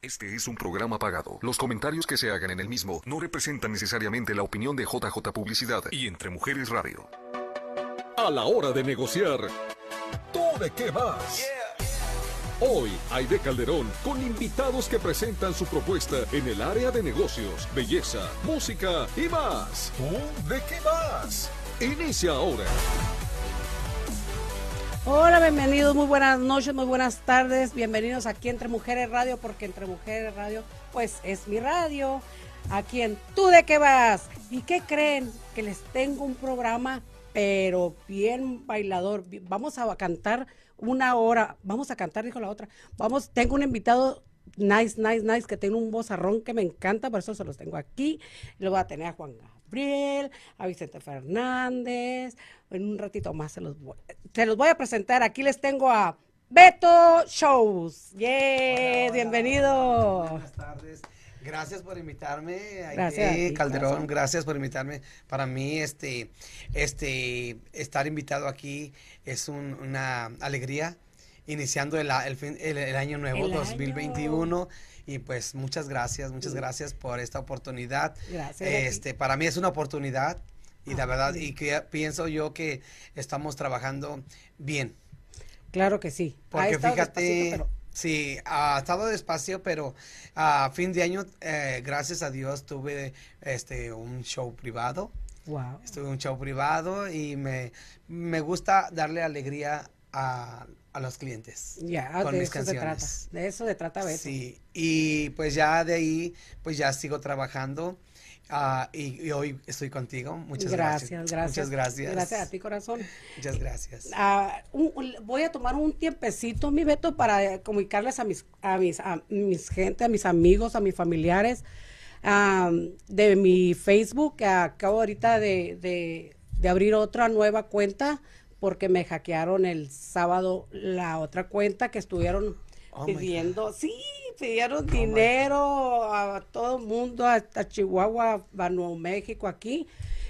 Este es un programa pagado. Los comentarios que se hagan en el mismo no representan necesariamente la opinión de JJ Publicidad y Entre Mujeres Radio. A la hora de negociar, ¿tú de qué vas? Hoy, Aide Calderón con invitados que presentan su propuesta en el área de negocios, belleza, música y más. ¿Tú de qué vas? Inicia ahora. Hola, bienvenidos, muy buenas noches, muy buenas tardes, bienvenidos aquí Entre Mujeres Radio, porque Entre Mujeres Radio, pues es mi radio, aquí en Tú de qué vas. ¿Y qué creen? Que les tengo un programa, pero bien bailador. Vamos a cantar una hora, vamos a cantar, dijo la otra. Vamos, tengo un invitado nice, nice, nice, que tiene un vozarrón que me encanta, por eso se los tengo aquí. Lo voy a tener a Juan Gabriel, a Vicente Fernández. En un ratito más se los voy, se los voy a presentar. Aquí les tengo a Beto Shows. Yeah, bienvenido. Buenas tardes. Gracias por invitarme, Gracias a Aide ti, Calderón. Gracias por invitarme. Para mí, este, este, estar invitado aquí es un- una alegría. Iniciando el, el fin- el- el año nuevo El 2021 y pues muchas gracias, muchas gracias por esta oportunidad. Gracias. Este, para mí es una oportunidad y la verdad y que pienso yo que estamos trabajando bien. Claro que sí. Porque fíjate, pero- sí, ha estado despacio, pero a fin de año, eh, gracias a Dios, tuve este un show privado. Wow. Estuve en un show privado y me, me gusta darle alegría a, a los clientes. Ya, con de mis eso se trata. canciones. De eso se trata Beto. Sí, y pues ya de ahí, pues ya sigo trabajando. ah, y, y hoy estoy contigo. Muchas gracias. gracias, gracias. Muchas gracias. Gracias a ti, corazón. Muchas gracias. Ah, un- un- voy a tomar un tiempecito, mi Beto, para comunicarles a mis, a mis, a mis gente, a mis amigos, a mis familiares, ah, de mi Facebook, que acabo ahorita de, de- de abrir otra nueva cuenta, porque me hackearon el sábado la otra cuenta que estuvieron Oh pidiendo, sí, pidieron dinero a todo el mundo, hasta Chihuahua, a Nuevo México, aquí,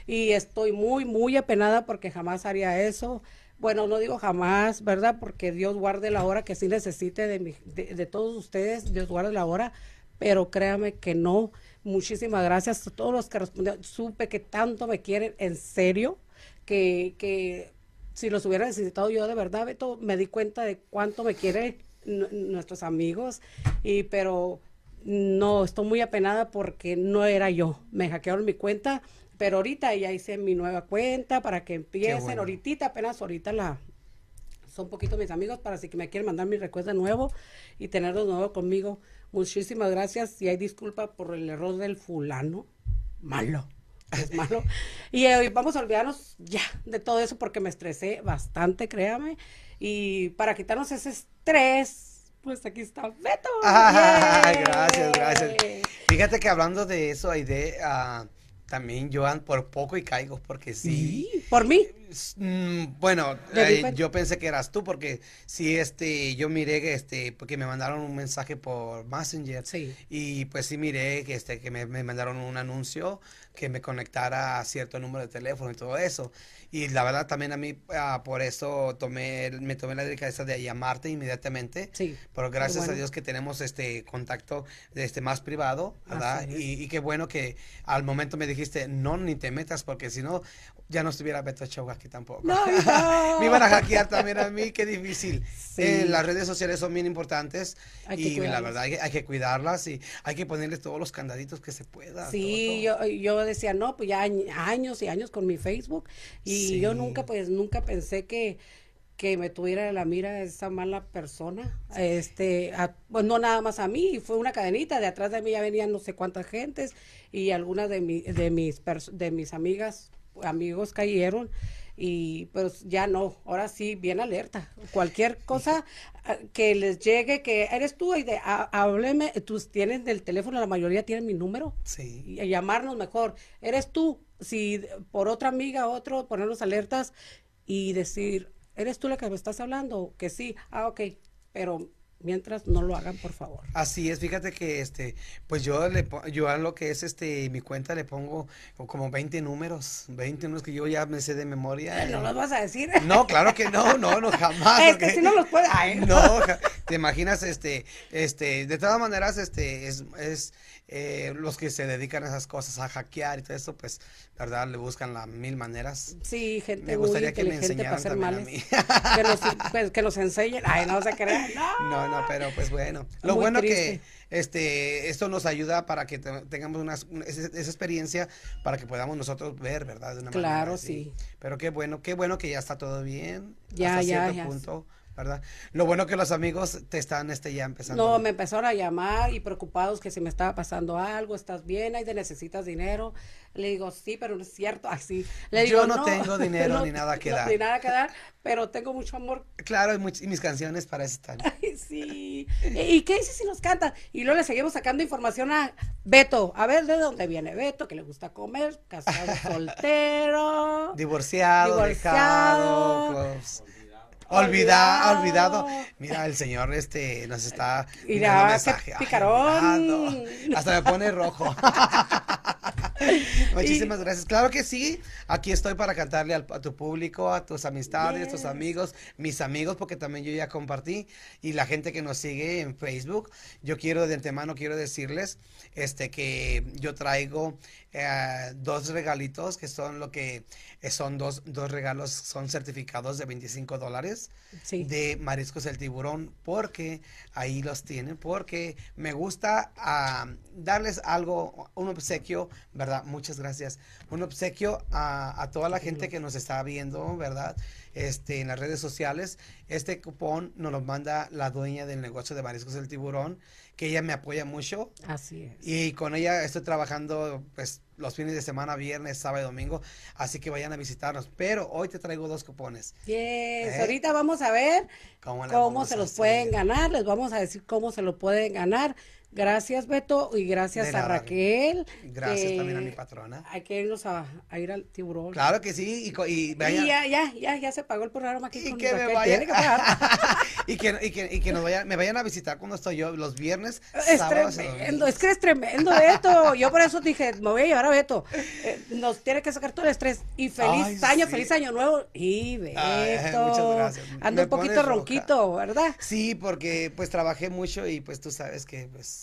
y estoy muy, muy apenada porque jamás haría eso. Bueno, no digo jamás, ¿verdad? Porque Dios guarde la hora que sí necesite de, mi- de, de todos ustedes, Dios guarde la hora, pero créame que no. Muchísimas gracias a todos los que respondieron. Supe que tanto me quieren, en serio, que, que si los hubiera necesitado yo de verdad, Beto, me di cuenta de cuánto me quieren nu- nuestros amigos, y pero no, estoy muy apenada porque no era yo. Me hackearon mi cuenta, pero ahorita ya hice mi nueva cuenta para que empiecen. bueno. Ahorita, apenas ahorita la son poquito mis amigos para si que me quieren mandar mi recuerdo de nuevo y tenerlos de nuevo conmigo. Muchísimas gracias y hay disculpa por el error del fulano. Malo. Es malo. Y eh, vamos a olvidarnos ya de todo eso porque me estresé bastante, créame. Y para quitarnos ese estrés, pues aquí está Beto. Ah, gracias, gracias. Fíjate que hablando de eso, Aide, ah, también yo por poco y caigo, porque sí. Por mí. Mm, bueno, eh, yo pensé que eras tú, porque sí, este, yo miré que, este, porque me mandaron un mensaje por Messenger. Sí. Y pues sí miré que, este, que me, me mandaron un anuncio que me conectara a cierto número de teléfono y todo eso. Y la verdad también a mí, ah, por eso tomé, me tomé la delicadeza de llamarte inmediatamente. Sí. Pero gracias bueno. a Dios que tenemos este contacto este más privado, ¿verdad? Y, y qué bueno que al momento me dijiste, no, ni te metas, porque si no, ya no estuviera Beto Show aquí tampoco. No, no. me iban a hackear también a mí, qué difícil. Sí. Eh, las redes sociales son bien importantes Hay y la verdad hay que, hay que cuidarlas y hay que ponerles todos los candaditos que se pueda. Sí, todo, todo. yo, yo decía, no, pues ya añ- años y años con mi Facebook y yo Sí. nunca, pues nunca pensé que, que me tuviera la mira esa mala persona, este, pues no nada más a mí, fue una cadenita, de atrás de mí ya venían no sé cuántas gentes y algunas de, mi, de, mis, de mis amigas, amigos cayeron y pues ya no, ahora sí, bien alerta. Cualquier cosa ah, que les llegue, que eres tú, y de, hábleme, tú tienes del teléfono, la mayoría tienen mi número Sí. y llamarnos mejor. Eres tú, si por otra amiga, otro, ponernos alertas y decir, ¿eres tú la que me estás hablando? Que sí, ah, ok, pero Mientras no lo hagan, por favor. Así es, fíjate que este, pues yo le yo a lo que es este mi cuenta le pongo como 20 números, 20 números que yo ya me sé de memoria. No y- los vas a decir. No, claro que no, no, no, jamás. Es que si no los puede. Ay, No, te imaginas, este, este, de todas maneras, este, es, es eh, los que se dedican a esas cosas, a hackear y todo eso, pues, verdad, le buscan las mil maneras. Sí, gente Me muy gustaría que me enseñaran también a mí. Que nos, pues, que nos enseñen. Ay, no se crean. No. No, no, pero pues bueno. Lo Muy bueno triste. que este esto nos ayuda para que te- tengamos una, una- esa, esa experiencia para que podamos nosotros ver, ¿verdad? De una Claro, manera sí. Pero qué bueno, qué bueno que ya está todo bien. Ya, hasta ya, cierto ya. punto, ¿verdad? Lo bueno que los amigos te están este ya empezando. No, me empezaron a llamar y preocupados que si me estaba pasando algo, estás bien, ahí te necesitas dinero. Le digo, sí, pero no es cierto, así. Le Yo no tengo dinero ni nada que no, dar". Ni nada que dar, pero tengo mucho amor. Claro, y, much- y mis canciones para eso están. Ay, sí. ¿Y qué dices si nos cantan? Y luego le seguimos sacando información a Beto. A ver, ¿de dónde viene Beto? Que le gusta comer, casado, soltero. Divorciado, Divorciado. dejado, pues, olvidado, Olvidado. Mira, el señor este nos está Mira, qué mensaje. Picarón. Hasta me pone rojo. Muchísimas gracias. Claro que sí. Aquí estoy para cantarle al- a tu público, a tus amistades, tus Yes. amigos, mis amigos, porque también yo ya compartí y la gente que nos sigue en Facebook. Yo quiero de antemano quiero decirles, este, que yo traigo eh, dos regalitos que son lo que eh, son dos, dos regalos, son certificados de 25 dólares Sí. de Mariscos el Tiburón, porque ahí los tienen, porque me gusta ah, darles algo, un obsequio, ¿verdad? Muchas gracias. Un obsequio a, a toda la gente que nos está viendo, ¿verdad? Este, en las redes sociales. Este cupón nos lo manda la dueña del negocio de Mariscos el Tiburón, que ella me apoya mucho. Así es. Y con ella estoy trabajando pues los fines de semana, viernes, sábado y domingo, así que vayan a visitarnos. Pero hoy te traigo dos cupones. Yes. ¿Eh? Ahorita vamos a ver ¿Cómo cómo se los pueden ganar. Les vamos a decir cómo se lo pueden ganar. Gracias, Beto, y gracias a. Raquel. Gracias también a mi patrona. Hay que irnos a, a ir al tiburón. Claro que sí, y, y vaya- Y ya, ya, ya, ya se pagó el programa aquí y con que me Raquel. que pagar. y que, y que, y que nos vayan, me vayan a visitar cuando estoy yo los viernes, Es sábados tremendo, es que es tremendo, Beto. Yo por eso dije, me voy a llevar a Beto. Eh, nos tiene que sacar todo el estrés. Y feliz Ay, año, sí. feliz año nuevo. Y Beto. Ay, muchas gracias. Anda Me un poquito ronquito, ¿verdad? Sí, porque pues trabajé mucho y pues tú sabes que pues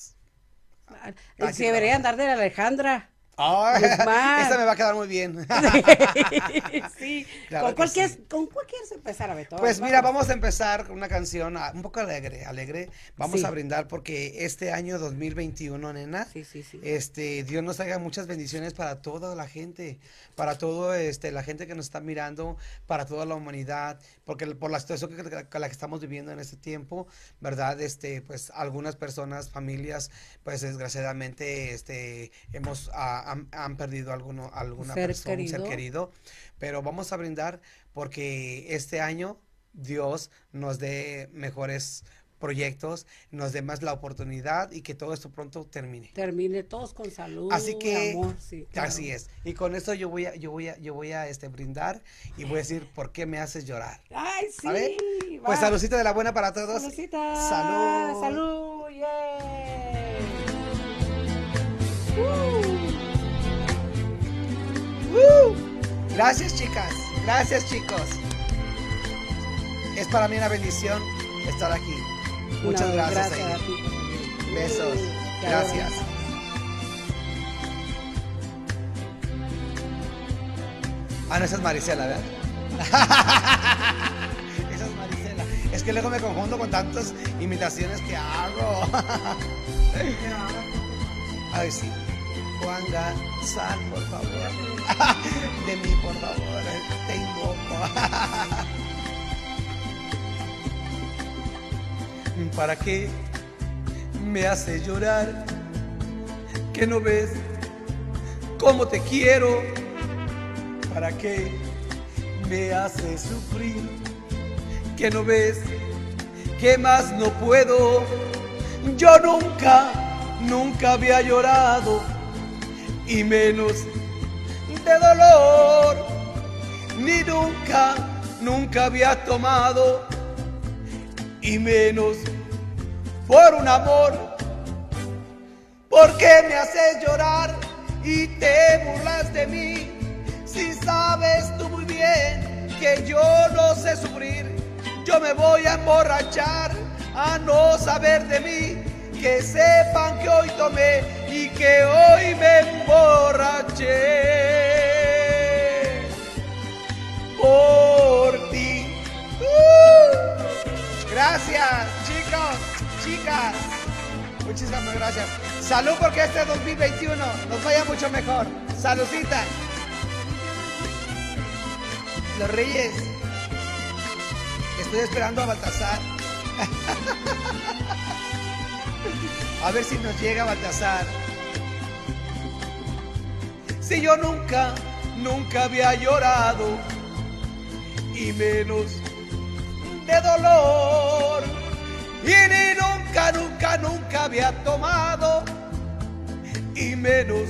Hay Se que debería andar de la Alejandra. Esta me va a quedar muy bien. sí, Claro con cualquier, sí. con cuál quieres empezar a Beto. Pues mira, vamos a empezar con una canción ah, un poco alegre, alegre. Vamos Sí. a brindar porque este año 2021, nena, Sí, este, Dios nos traiga muchas bendiciones para toda la gente, para todo, este, la gente que nos está mirando, para toda la humanidad, porque por la situación que, que- que la que estamos viviendo en este tiempo, verdad, este, pues algunas personas, familias, pues desgraciadamente, este, hemos, ah, han, han perdido alguno, alguna ser persona, un ser querido. pero vamos a brindar porque este año Dios nos dé mejores proyectos, nos dé más la oportunidad y que todo esto pronto termine. Termine todos con salud, Así que amor, sí, claro. así es. Y con esto yo voy a yo voy a yo voy a este brindar y voy a decir por qué me haces llorar. Ay, sí. Pues saludcita de la buena para todos. Saludcita. Salud. Salud, yeah. ¡Uh! Gracias, chicas. Gracias, chicos. Es para mí una bendición estar aquí. Muchas No, gracias, gracias Heidi. a ti. Besos. Gracias. Ah, no, esa es Marisela, ¿verdad? esa es Marisela. Es que luego me confundo con tantas imitaciones que hago. Ay, sí. Juan Sal, por favor. De mí, por favor. Te invoco. ¿Para qué me hace llorar? ¿Que no ves cómo te quiero? ¿Para qué me hace sufrir? ¿Que no ves que más no puedo? Yo nunca, nunca había llorado y menos de dolor. Ni nunca, nunca había tomado y menos por un amor. ¿Por qué me haces llorar y te burlas de mí? Si sabes tú muy bien que yo no sé sufrir, yo me voy a emborrachar a no saber de mí. Que sepan que hoy tomé y que hoy me emborraché por ti. ¡Uh! Gracias, chicos, chicas. Muchísimas gracias. Salud porque este 2021 nos vaya mucho mejor. Saludcita. Los Reyes. Estoy esperando a Baltasar. A ver si nos llega Baltasar. Si yo nunca, nunca había llorado. Y menos de dolor. Y ni nunca, nunca, nunca había tomado. Y menos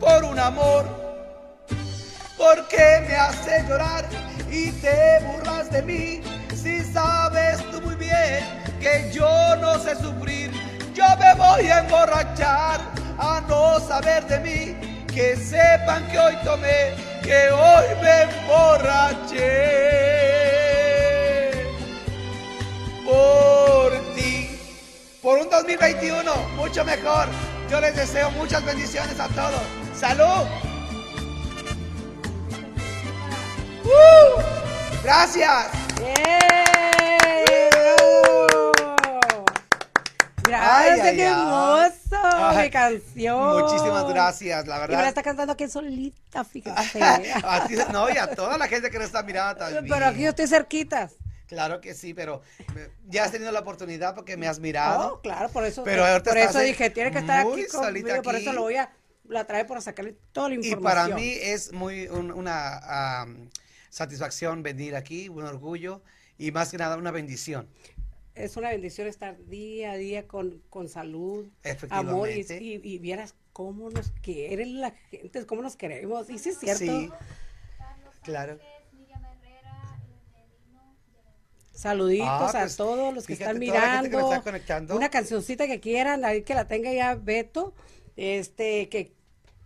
por un amor. Porque me hace llorar y te burlas de mí. Si sabes tú muy bien que yo no sé sufrir, yo me voy a emborrachar a no saber de mí. Que sepan que hoy tomé, que hoy me emborraché por ti. Por un 2021 mucho mejor. Yo les deseo muchas bendiciones a todos. ¡Salud! ¡Uh! ¡Gracias! ¡Yay! Gracias, Ay, ay, qué ay. hermoso, mi canción. Muchísimas gracias, la Y me la verdad. está cantando aquí solita, fíjate. A ti- no, y a toda la gente que nos está mirando también. Pero aquí yo estoy cerquita. Claro que sí, pero eh, ya has tenido la oportunidad porque me has mirado. Oh, claro, por eso, Pero ahorita por eso dije, tiene que estar aquí solita conmigo, por aquí. eso lo voy a la traer para sacarle toda la Y información. para mí es muy un- una satisfacción venir aquí, un orgullo y más que nada una bendición. Es una bendición estar día a día con, con salud, amor y, y- y vieras cómo nos quieren la gente, cómo nos queremos. Y sí es cierto. Sí, claro. Saluditos Ah, a pues, todos los que están que mirando. está. Una cancioncita que quieran, ahí que la tenga ya Beto. Este, que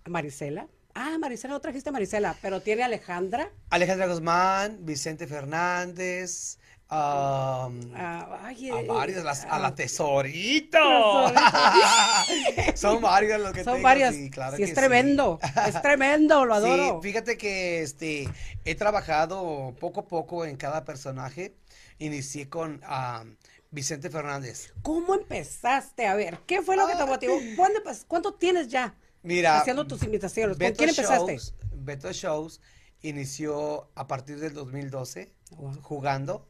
Marisela. Ah, Marisela, no trajiste a Marisela, pero tiene a Alejandra. Alejandra Guzmán, Vicente Fernández, am, ah, ay, a eh, varios, las- a ah, la tesorito. Tesorito. Son varios los que Son tengo, varias. sí, claro sí, es que tremendo. Es tremendo, lo Sí, adoro. fíjate que este he trabajado poco a poco en cada personaje. Inicié con ah, Vicente Fernández. ¿Cómo empezaste? A ver, ¿qué fue lo que te Ah. motivó? ¿Cuándo empe- ¿Cuánto tienes ya Mira, haciendo tus invitaciones? ¿Con Beto quién empezaste? Shows, Beto Shows inició a partir del 2012 Wow. jugando.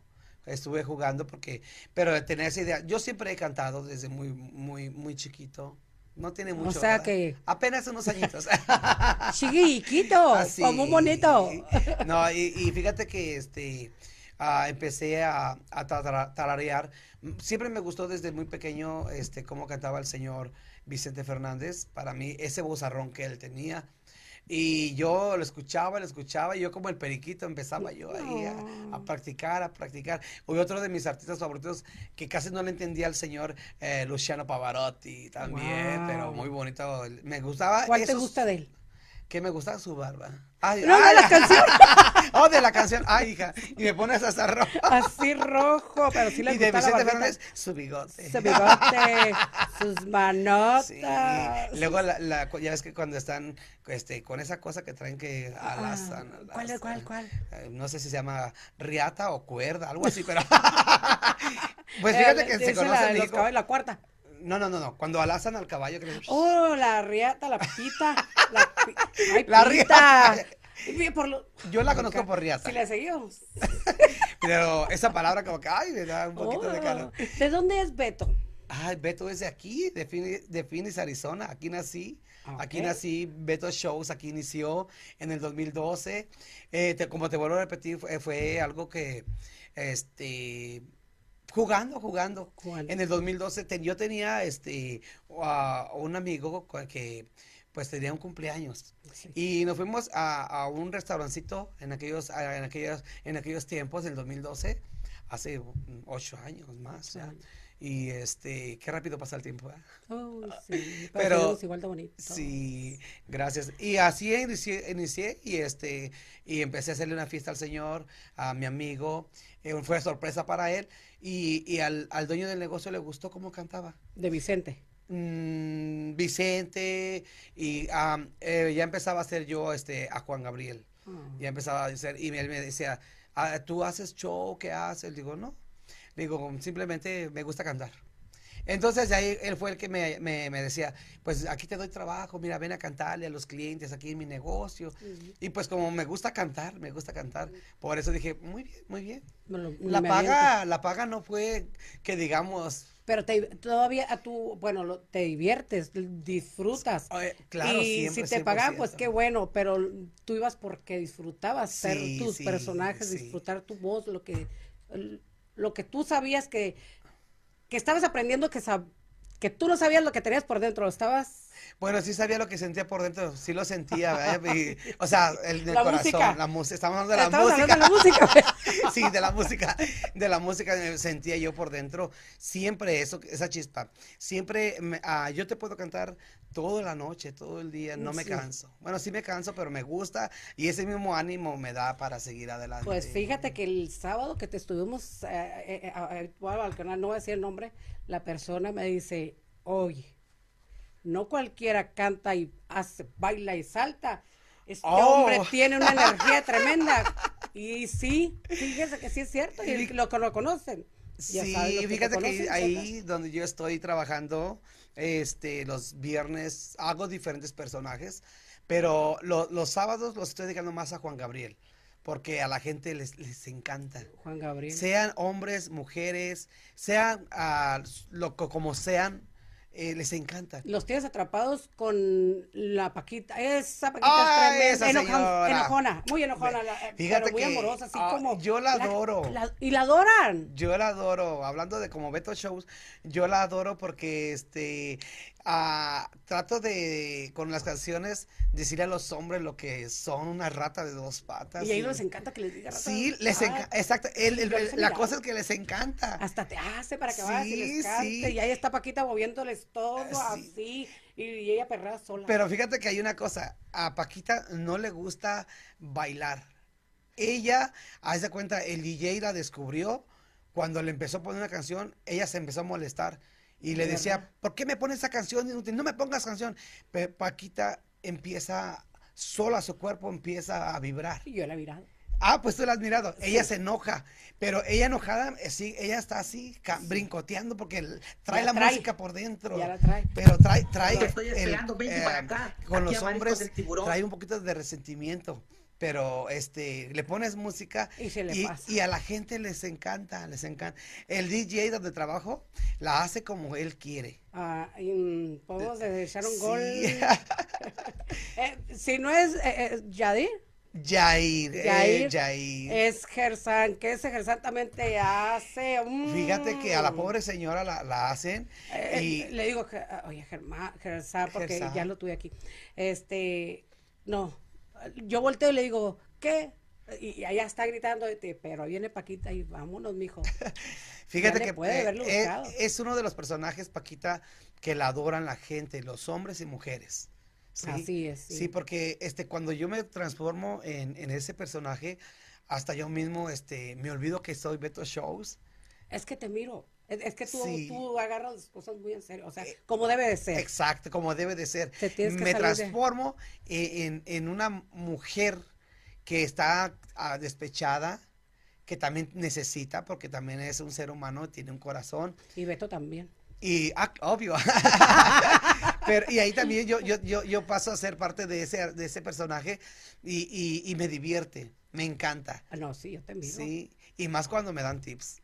Estuve jugando porque, pero tenía esa idea. Yo siempre he cantado desde muy, muy, muy chiquito. No tiene mucho. sea ¿verdad? que- Apenas unos añitos. Chiquito, Así. como un bonito. No, y, y fíjate que este ah, empecé a, a tara- tararear. Siempre me gustó desde muy pequeño este cómo cantaba el señor Vicente Fernández. Para mí, ese vozarrón que él tenía. Y yo lo escuchaba, lo escuchaba, y yo como el periquito empezaba yo ahí a, a practicar, a practicar. Hoy otro de mis artistas favoritos que casi no le entendía al señor eh, Luciano Pavarotti también, Wow. pero muy bonito. Me gustaba. ¿Cuál te gusta de él? que me gustaba su barba. Ay, No, ay, la canción. oh, de la canción. Ay, hija. Y me pones hasta rojo. Así rojo, pero sí le y de Vicente. Fernández, su bigote. Su bigote, sus manotas. Sí. Luego, la, la- ya ves que cuando están este, con esa cosa que traen que alazan. Ah, ¿cuál, cuál, cuál? Eh, No sé si se llama riata o cuerda, algo así, pero. pues Eh, fíjate que se conoce la, en los la cuarta. No, no, no, no. Cuando alazan al caballo. Que... Oh, la riata, la pita. La, pi- Ay, La pita. riata. Por lo- Yo la conozco por riata. Si le seguimos. Pero esa palabra, como que, ay, me da un poquito de Oh, calor. ¿De dónde es Beto? Ay, Beto es de aquí, de Phoenix, de Phoenix, Arizona. Aquí nací. Aquí Ok. nací, Beto Shows, aquí inició en el 2012. Eh, te- como te vuelvo a repetir, fue, fue algo que, este, jugando, jugando. Jugando. En el 2012 ten- yo tenía, este, a- un amigo que, pues, tenía un cumpleaños. Sí. Y nos fuimos a, a un restaurancito en aquellos, en aquellos, en aquellos tiempos, en el 2012, hace ocho años más. ya. años. Y este, qué rápido pasa el tiempo. ¿eh? Oh, sí, Pero- pero igual de bonito. Sí, gracias. Y así inicié, inicié y este y empecé a hacerle una fiesta al señor, a mi amigo. eh, fue sorpresa para él y, y al, al dueño del negocio le gustó cómo cantaba. De Vicente. Mm, Vicente y eh, ya empezaba a hacer yo este a Juan Gabriel. Ah. Ya empezaba a hacer y él me decía, "Ah, ¿tú haces show? ¿Qué haces? Digo, no. Digo, simplemente me gusta cantar. Entonces ahí él fue el que me, me- me decía, pues aquí te doy trabajo, mira, ven a cantarle a los clientes aquí en mi negocio. Y pues como me gusta cantar, me gusta cantar, por eso dije, muy bien, muy bien. La paga, la paga no fue que digamos, Pero te, todavía a tu, bueno, lo- te diviertes, disfrutas. eh, claro, y siempre, si te pagaban, pues 100%. qué bueno, pero tú ibas porque disfrutabas ser tus sí, personajes, sí. disfrutar tu voz, lo que, lo que tú sabías que, que estabas aprendiendo que, sab- que tú no sabías lo que tenías por dentro, estabas... Bueno, sí sabía lo que sentía por dentro, sí lo sentía. Y, o sea, el, el La corazón, música. la música, estamos hablando de la Estamos música. hablando de la música. sí, de la música, de la música me sentía yo por dentro, siempre eso, esa chispa, siempre, me- ah, yo te puedo cantar toda la noche, todo el día, no me canso. Bueno, sí me canso, pero me gusta y ese mismo ánimo me da para seguir adelante. Pues fíjate que el sábado que te estuvimos, eh, eh, eh, al canal, no voy a decir el nombre, la persona me dice, oye, no cualquiera canta y hace, baila y salta. Este Oh. hombre tiene una energía tremenda. Y sí, fíjese que sí es cierto, y lo que lo conocen. ya Sí, fíjate que conocen, ahí donde yo estoy trabajando, este, los viernes hago diferentes personajes, pero lo- los sábados los estoy dedicando más a Juan Gabriel, porque a la gente les, les encanta. Juan Gabriel. Sean hombres, mujeres, sean ah, lo co- como sean, eh, les encanta. Los tienes atrapados con la Paquita. Esa Paquita Ay, es tremenda. enoja- enojona, muy enojona. la- Fíjate pero muy que, amorosa, así ah, como. yo la adoro. la- y la adoran. Yo la adoro, hablando de como Beto Shows, yo la adoro porque este ah, trato de con las canciones decirle a los hombres lo que son una rata de dos patas. Y a ellos les encanta que les diga. Sí, les Ah, encanta, exacto, el- el- la cosa es que les encanta. Hasta te hace para que vayas y Sí, les cante. sí. Y ahí está Paquita moviéndoles todo Sí. así. Y, ella perrea sola. Pero fíjate que hay una cosa, a Paquita no le gusta bailar. Ella, haz de cuenta, el DJ la descubrió cuando le empezó a poner una canción, ella se empezó a molestar y le ¿De decía, verdad? ¿por qué me pones esa canción inútil? No me pongas canción. Pero Paquita empieza, sola su cuerpo empieza a vibrar. Y yo la he. Ah, pues tú la has mirado. Ella se enoja, pero ella enojada, eh, sí, ella está así, brincoteando porque trae la trae. música por dentro. Ya la trae. Pero trae, trae estoy el, esperando, eh, para acá. con Aquí los hombres trae un poquito de resentimiento. Pero este le pones música Y se le y, pasa. y a la gente les encanta, les encanta. El DJ donde trabajo la hace como él quiere. Ah, y, podemos echar un gol. Eh, si no es eh, eh, Yadir, Jair, eh, Yair, Jair. es Gersan, que ese Gersan también te hace. mm, Fíjate que a la pobre señora la, la hacen Eh, y le digo, ah, oye, Germán, Gersan, porque Gersan. ya lo tuve aquí. Este, no, yo volteo y le digo, ¿qué? Y, y allá está gritando, pero viene Paquita y vámonos, mijo. Fíjate que puede eh, haberlo eh, buscado. es uno de los personajes, Paquita, que la adoran la gente, los hombres y mujeres. ¿Sí? Así es, sí. Sí, porque este, cuando yo me transformo en, en ese personaje, hasta yo mismo este, me olvido que soy Beto Shows. Es que te miro. Es, es que tú, Sí. tú agarras las cosas muy en serio. O sea, como debe de ser. Exacto, como debe de ser. Te tienes que me de- transformo e- en, en una mujer que está ah, despechada, que también necesita, porque también es un ser humano, tiene un corazón. Y Beto también. Y, ah, obvio. Pero, y ahí también yo, yo, yo, yo paso a ser parte de ese, de ese personaje y, y, y me divierte, me encanta. Ah, no, sí, yo te miro. Sí, y más cuando me dan tips.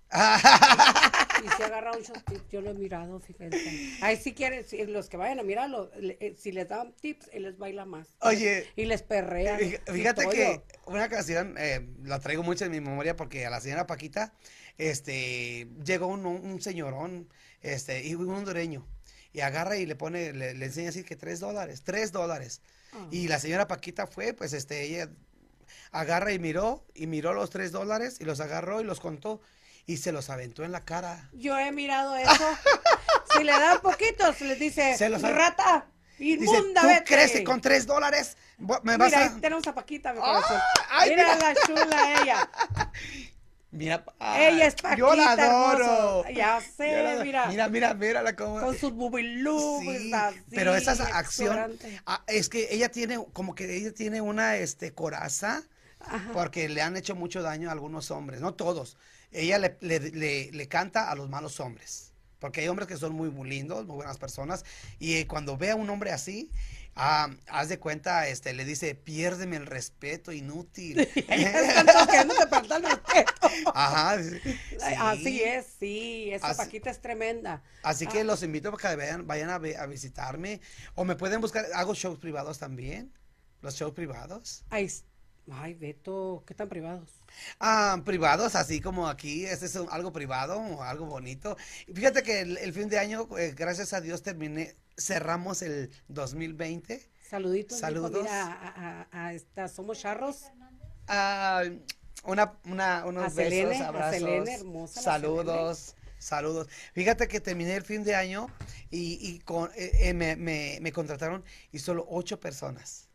Y si agarra muchos tips, yo lo he mirado, fíjense. Ahí si quieren, si los que vayan a mirarlo, le- eh, si les dan tips, él les baila más. Oye, Y les y Fíjate que una ocasión, eh, la traigo mucho en mi memoria porque a la señora Paquita, este, llegó un, un señorón, este, y un hondureño, y agarra y le pone, le, le enseña así que tres dólares, tres dólares. Ah. Y la señora Paquita fue, pues, este, ella agarra y miró, y miró los tres dólares, y los agarró y los contó. y se los aventó en la cara. Yo he mirado eso. si le dan poquitos, les dice, Se los rata, Dice, inmunda, ¿tú vete". crees que con tres dólares me vas Mira, a...? tenemos a Paquita, mi ¡Ah! corazón. ¡Ay, mira, mira! la chula ella. Mira, ella es Paquita, yo la adoro. hermoso. Ya sé, la mira. Mira, mira, mírala cómo... Con sus bubilú, Sí, pero esa es acción, exuberante. ah, es que ella tiene, como que ella tiene una, este, coraza, porque le han hecho mucho daño a algunos hombres, no todos. Ella le, le- le- le canta a los malos hombres, porque hay hombres que son muy, muy lindos, muy buenas personas, y eh, cuando ve a un hombre así, ah, haz de cuenta, este, le dice, piérdeme el respeto, inútil. Está falta el respeto. Ajá. sí. Así es, sí, esa Así- Paquita es tremenda. Así que Ah. los invito para que vayan, vayan a, a visitarme. O me pueden buscar, hago shows privados también. Los shows privados. Ay, s- ay, Beto, ¿qué tan privados? Ah, privados, así como aquí. Este es un- algo privado, algo bonito. Fíjate que el, el fin de año, eh, gracias a Dios, terminé, cerramos el 2020. Saluditos. mijo, Saludos. mira, a, a- a esta, somos charros. Ah, una, una, unos Selene, besos, abrazos, Selene, hermosa saludos, saludos. Fíjate que terminé el fin de año y, y con, eh, eh, me, me- me contrataron y solo ocho personas.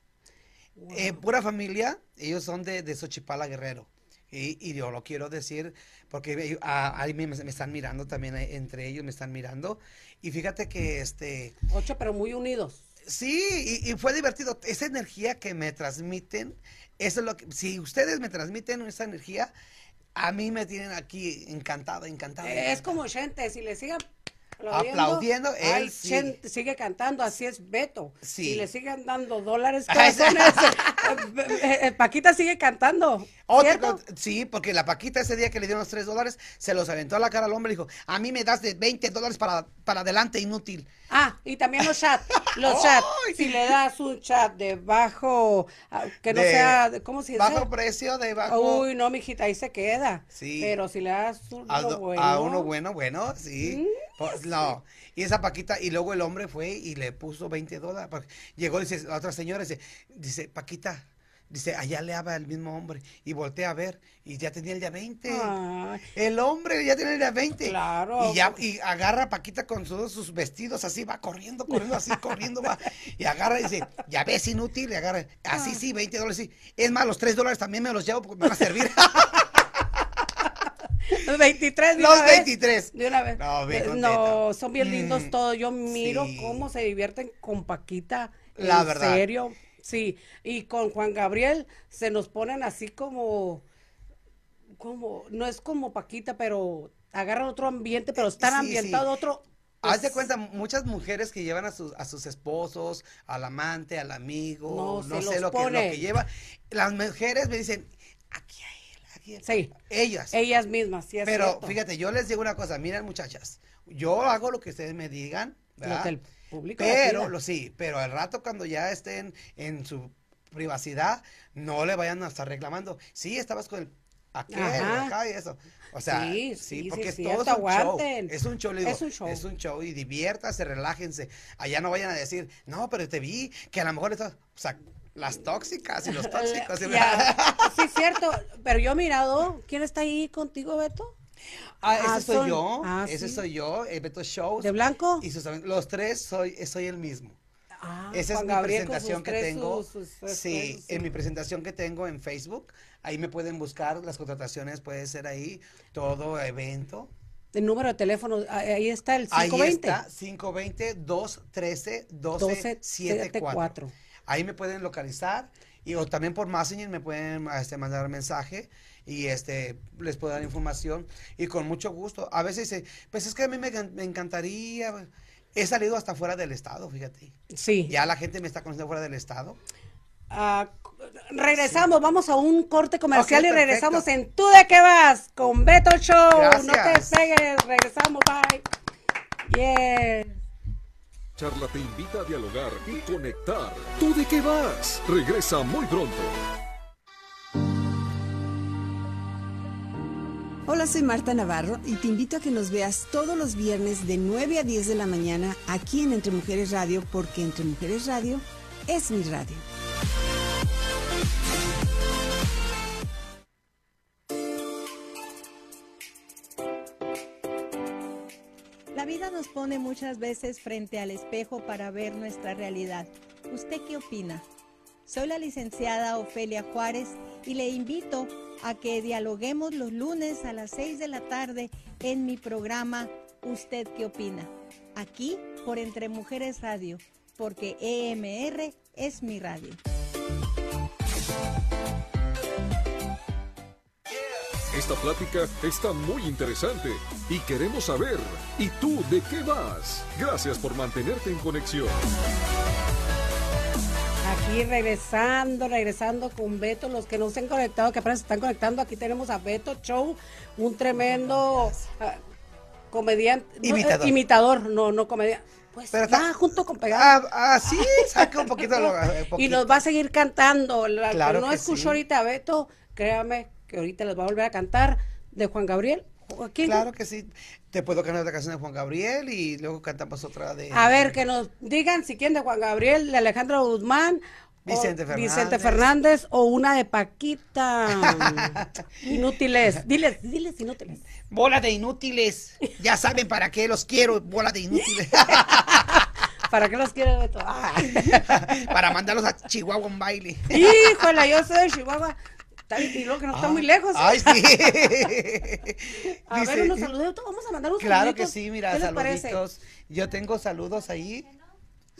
Eh, pura familia, ellos son de, de Xochipala Guerrero. Y, y yo lo quiero decir porque ah, ahí me, me están mirando también, eh, entre ellos me están mirando. Y fíjate que este, Ocho, pero muy unidos. Sí, y, y fue divertido. Esa energía que me transmiten, eso es lo que, si ustedes me transmiten esa energía, a mí me tienen aquí encantado, encantado. Es como Chente, si le siguen Aplaudiendo, él ay, sigue cantando, así es Beto. Sí. Si le siguen dando dólares, eh, eh, Paquita sigue cantando. Sí, porque la Paquita ese día que le dieron los tres dólares, se los aventó a la cara al hombre y dijo, a mí me das de 20 dólares para, para adelante, inútil. Ah, y también los chats, los chats. Si le das un chat de bajo, ah, que no De sea, ¿cómo se dice? Bajo precio, de bajo... Uy, no, mijita, ahí se queda. Sí. Pero si le das uno A, bueno. a uno bueno, bueno, sí. Mm, Pues, no. Y esa Paquita, y luego el hombre fue y le puso 20 dólares. Llegó, dice, la otra señora, dice, dice, Paquita, dice, allá le habla el mismo hombre. Y voltea a ver, y ya tenía el día 20. Ay, El hombre ya tenía el día 20. Claro. Y ya, y agarra a Paquita con todos sus vestidos así, va corriendo, corriendo, así, corriendo, va. Y agarra y dice, ya ves, inútil, y agarra. Ah. Así sí, 20 dólares, sí. Es más, los 3 dólares también me los llevo porque me van a servir. Los 23 de Los una vez. 23. De una vez. No, bien Eh, no, son bien lindos Mm, todos. Yo miro sí. cómo se divierten con Paquita. La en verdad. serio. Sí. Y con Juan Gabriel se nos ponen así como. como no es como Paquita, pero agarran otro ambiente, pero están Sí, ambientados sí. otro. Haz de pues, cuenta, muchas mujeres que llevan a sus, a sus esposos, al amante, al amigo, No, sé lo que, lo pone. que lleva. Las mujeres me dicen, aquí él, aquí. Sí. Ellas. Ellas mismas, sí es Pero cierto. fíjate, yo les digo una cosa, miren muchachas, yo hago lo que ustedes me digan, ¿verdad? Le Pero, lo sí, pero al rato cuando ya estén en su privacidad, no le vayan a estar reclamando. Sí, estabas con el aquel, Ajá. acá y eso. O sea, Sí, sí, sí, sí, porque es todo es un show. Es un show, le digo, Es un show. Es un show y diviértase, relájense. Allá no vayan a decir, no, pero te vi que a lo mejor estás, o sea, las tóxicas y los tóxicos. ¿sí? Sí, es cierto. Pero yo he mirado. ¿Quién está ahí contigo, Beto? Ah, ese Ah, soy son- yo, ah, ese sí. soy yo, el Beto Shows. ¿De blanco? Y sus, los tres soy, soy el mismo. Ah, Esa es mi Gabriel presentación que tres, tengo. sus- sus- sus- sí, en mi presentación que tengo en Facebook, ahí me pueden buscar las contrataciones, puede ser ahí todo evento. El número de teléfono, ah, ahí está el Ahí 520. está 520 213 1274. 1274. Ahí me pueden localizar y o también por Messenger me pueden este, mandar mensaje y este les puedo dar información y con mucho gusto. A veces dice, pues es que a mí me, me encantaría. He salido hasta fuera del estado, fíjate. Sí. Ya la gente me está conociendo fuera del estado. Ah, regresamos, vamos a un corte comercial y perfecto. regresamos en ¿Tú de qué vas? Con Beto Show. No te despegues, regresamos, bye. Yeah. Charla te invita a dialogar y conectar. ¿Tú de qué vas? Regresa muy pronto. Hola, soy Marta Navarro y te invito a que nos veas todos los viernes de 9 a 10 de la mañana aquí en Entre Mujeres Radio, porque Entre Mujeres Radio es mi radio. La vida nos pone muchas veces frente al espejo para ver nuestra realidad. ¿Usted qué opina? Soy la licenciada Ofelia Juárez y le invito que dialoguemos los lunes a las 6 de la tarde en mi programa ¿Usted qué opina? Aquí por Entre Mujeres Radio, porque EMR es mi radio. Esta plática está muy interesante y queremos saber, ¿y tú de qué vas? Gracias por mantenerte en conexión. Aquí regresando, regresando con Beto, los que no se han conectado, que apenas se están conectando, aquí tenemos a Beto Show, un tremendo ah, comediante, no, eh, Imitador. imitador, no, no comediante. Pues Pero va está- junto con pegado. Ah, ah, sí, saca un poquito. lo- eh, y nos va a seguir cantando. La Claro que no escuchó sí. ahorita a Beto, créame que ahorita les va a volver a cantar de Juan Gabriel. ¿Quién? Claro que sí. Te puedo cantar otra canción de Juan Gabriel y luego cantamos otra de. A ver, que nos digan si quieren de Juan Gabriel, de Alejandro Guzmán. Vicente Fernández. Vicente Fernández o una de Paquita. inútiles. Diles, diles inútiles. Bola de inútiles. Ya saben para qué los quiero, bola de inútiles. ¿Para qué los quiere Beto? Ay. para mandarlos a Chihuahua un baile. Híjole, yo soy de Chihuahua. Luego que no está muy lejos. Ay, sí. A Dice- ver, unos saluditos. Vamos a mandar unos Claro que saluditos. sí, mira, saluditos. Yo tengo saludos ahí.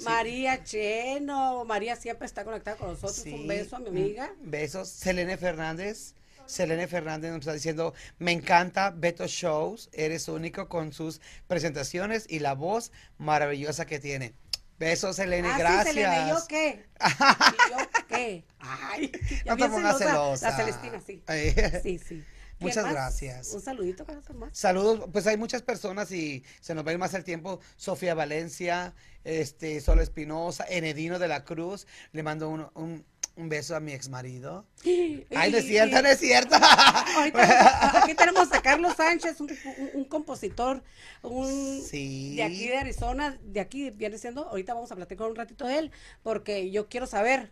María Cheno. María siempre está conectada con nosotros. Sí, Un beso a mi mm, amiga. Besos. Selene Fernández. Selene Fernández nos está diciendo, me encanta Beto Shows, eres único con sus presentaciones y la voz maravillosa que tiene. Besos, Selene, Ah, sí, gracias. Selene, ¿y yo qué? ¿Y yo qué? Ay, No te pongas celosa. La. Celestina, sí. Ay. Sí, sí. ¿Quién Muchas más? gracias. Un saludito, corazón más. Saludos, pues hay muchas personas y se nos va a ir más el tiempo. Sofía Valencia, este, Sol Espinosa, Enedino de la Cruz, le mando un, un, un beso a mi ex marido. Ay, no es cierto, no es cierto. Ahorita, aquí tenemos a Carlos Sánchez, un, un- un compositor, un Sí. de aquí de Arizona, de aquí viene siendo, ahorita vamos a platicar un ratito de él, porque yo quiero saber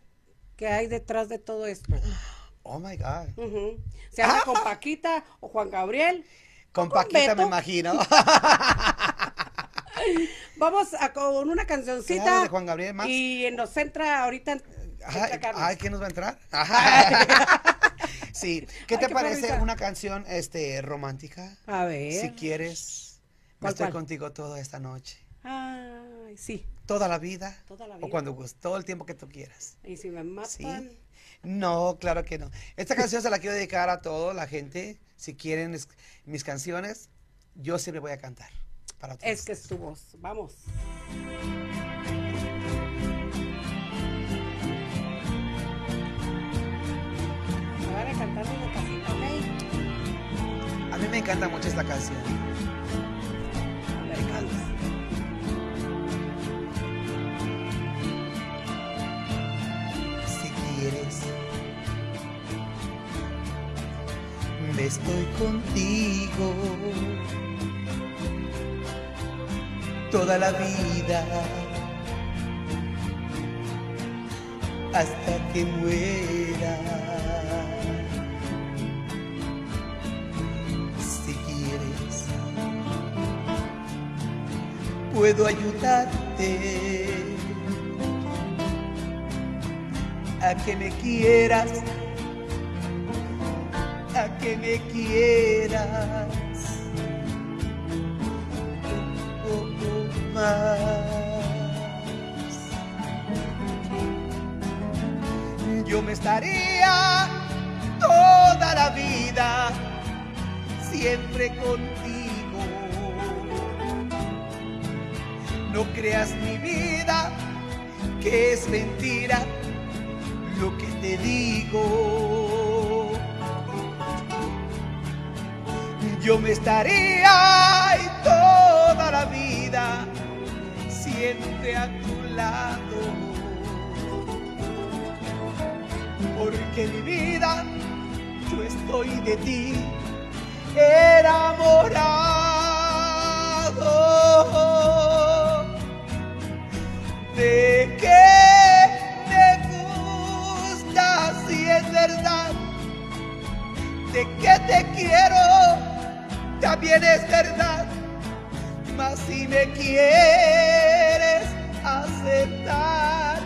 qué hay detrás de todo esto. Oh my God. Se llama con Paquita o Juan Gabriel. Con Paquita me imagino. Vamos a con una cancioncita. Claro, de Juan Gabriel. Y nos entra ahorita. Ay, ay, ¿quién nos va a entrar? Sí, ¿qué Ay, te qué parece una canción este romántica? A ver. Si quieres, me ¿Cuál, estoy cuál? contigo toda esta noche. Ay, sí. Toda la vida. Toda la O vida. cuando guste, todo el tiempo que tú quieras. Y si me matan. Sí. No, claro que no. Esta canción se la quiero dedicar a toda la gente. Si quieren es- mis canciones, yo siempre voy a cantar. Para todos. Es que es tu voz. Vamos. A mí me encanta mucho esta canción. Si quieres, me estoy contigo toda la vida hasta que muera. Puedo ayudarte a que me quieras, a que me quieras. Un poco más. Yo me estaría toda la vida siempre contigo. Creas mi vida que es mentira lo que te digo. Yo me estaría toda la vida siempre a tu lado. Porque mi vida, yo estoy de ti enamorado. También es verdad, mas si me quieres aceptar,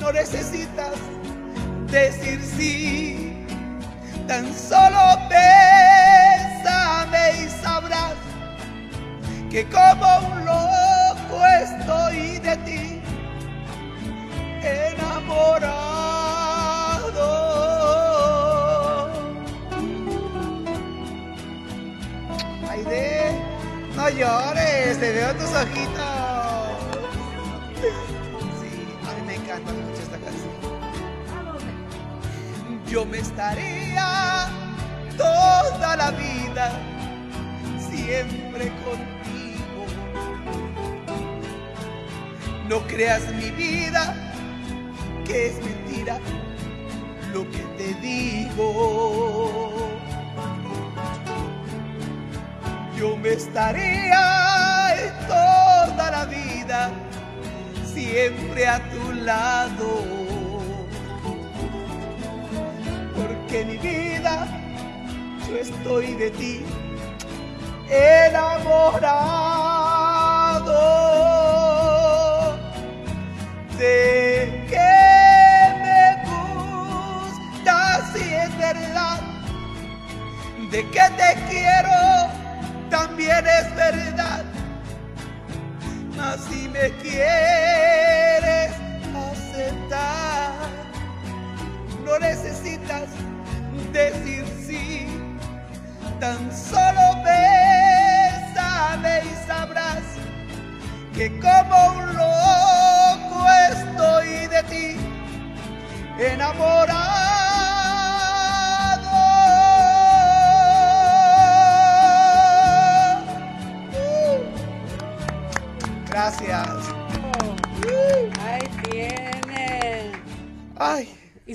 no necesitas decir sí, tan solo bésame y sabrás que como un loco estoy de ti llores, te veo tus ojitos. Sí, a mí me encanta mucho esta canción. Yo me estaría toda la vida siempre contigo. No creas mi vida que es mentira lo que te digo. Yo me estaría toda la vida siempre a tu lado. Porque mi vida, yo estoy de ti enamorado de que me gustas y es verdad de que te quiero es verdad mas si me quieres aceptar no necesitas decir sí tan solo bésame y sabrás que como un loco estoy de ti enamorado.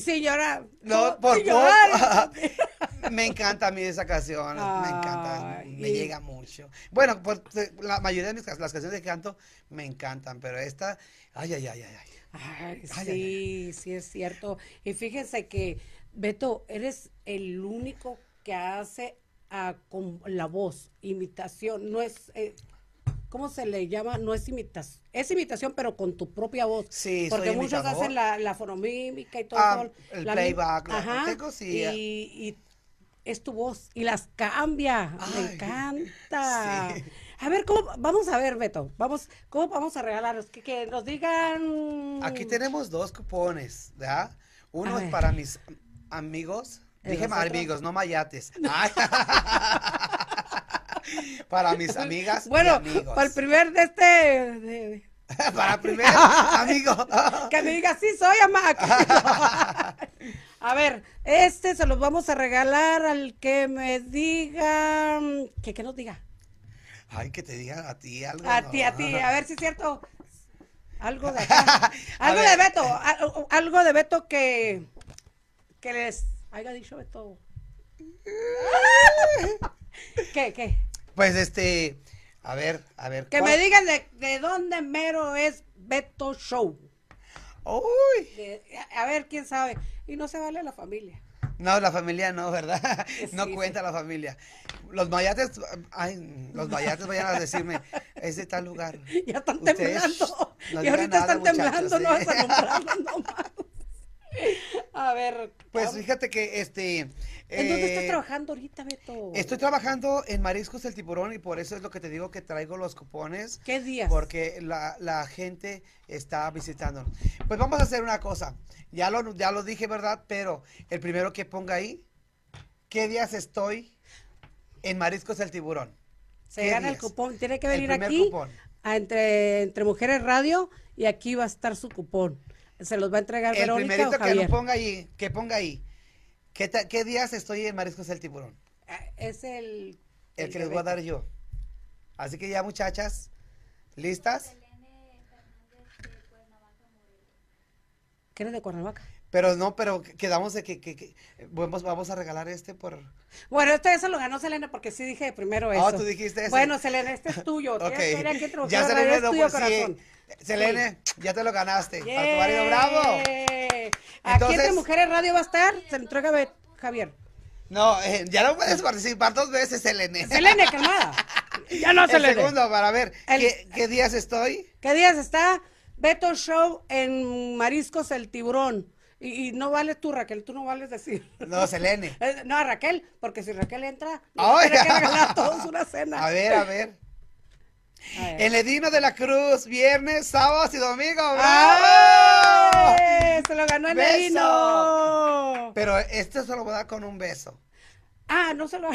Y llora. No, por. Me encanta a mí esa canción, me encanta, me llega mucho. Bueno, pues la mayoría de mis las canciones que canto me encantan, pero esta, ay, ay, ay, ay, ay. Ay, Ay, sí, sí es cierto. Y fíjense que, Beto, eres el único que hace con la voz, imitación. No es, eh, ¿cómo se le llama? No es imitación. Es imitación, pero con tu propia voz. Sí, Porque muchos imitador. hacen la, la fonomímica y todo. Ah, todo, el la playback, la- Ajá, tengo, sí, ah. y, y es tu voz. Y las cambia. Me encanta. sí. A ver, ¿cómo? Vamos a ver, Beto. Vamos, ¿cómo vamos a regalarlos? Que, que nos digan. Aquí tenemos dos cupones, ¿verdad? Uno es para mis amigos, ¿De dije amigos, no mayates. Ay. Para mis amigas y Bueno, amigos. para el primer de este. de- para el primer amigo. que me diga, sí, soy Amac. a ver, este se los vamos a regalar al que me diga. Que, que nos diga. Ay, que te digan a ti algo. A ¿no? ti, a ti, a ver si es cierto. Algo de acá. Algo de Beto. al- Algo de Beto que. Que les haya dicho Beto. ¿Qué, qué? Pues este, a ver, a ver. Que ¿cuál? me digan de, de dónde mero es Beto Show. Uy, De- a ver, quién sabe. Y no se vale la familia. no, la familia no, ¿verdad? No Sí, cuenta la familia. Los mayates, ay, los mayates vayan a decirme, es de tal lugar. Ya están Ustedes, temblando. no y ahorita nada, están temblando, no ¿eh? vas a nombrarlos nomás. A ver. Pues ¿en fíjate que este. dónde estás eh, trabajando ahorita, Beto? Estoy trabajando en Mariscos el Tiburón y por eso es lo que te digo que traigo los cupones. ¿Qué días? Porque la, la gente está visitándonos. Pues vamos a hacer una cosa. Ya lo, ya lo dije, ¿verdad? Pero el primero que ponga ahí, ¿qué días estoy en Mariscos el Tiburón? Se ¿qué gana el cupón. Tiene que El venir primer aquí cupón. a entre, entre Mujeres Radio y aquí va a estar su cupón. Se los va a entregar El Verónica primerito o que lo Javier. ponga ahí, que ponga ahí. ¿Qué, qué días estoy en Mariscos el Tiburón? Ah, Es el... El que les voy a dar yo. Así que ya, muchachas, ¿listas? ¿Que eres de Cuernavaca? Pero no, pero quedamos de que, que- que vamos, vamos a regalar este por... Bueno, esto ya se lo ganó Selena porque sí dije primero eso. Ah, tú dijiste eso. Bueno, Selena, este es tuyo. Ok. Tienes que venir aquí entre Ya Selene, es no, tuyo, pues sí. corazón. Selene, ya te lo ganaste. Para tu marido, bravo. Aquí entre Mujeres Radio va a estar, se lo entrega Javier. No, eh, ya no puedes participar dos veces, Selene. Selene, calmada. ya no se el segundo, para ver, El- ¿qué, qué días estoy? ¿Qué días está Beto Show en Mariscos el Tiburón? Y, y no vales tú, Raquel, tú no vales decir. No, Selene. Eh, No, a Raquel, porque si Raquel entra, tiene que regalar a todos una cena. A ver, a ver. A ver. El Edino de la Cruz, viernes, sábados y domingos. ¡Bravo! Se lo ganó el. Edino. Pero este se lo voy a dar con un beso. Ah, no se lo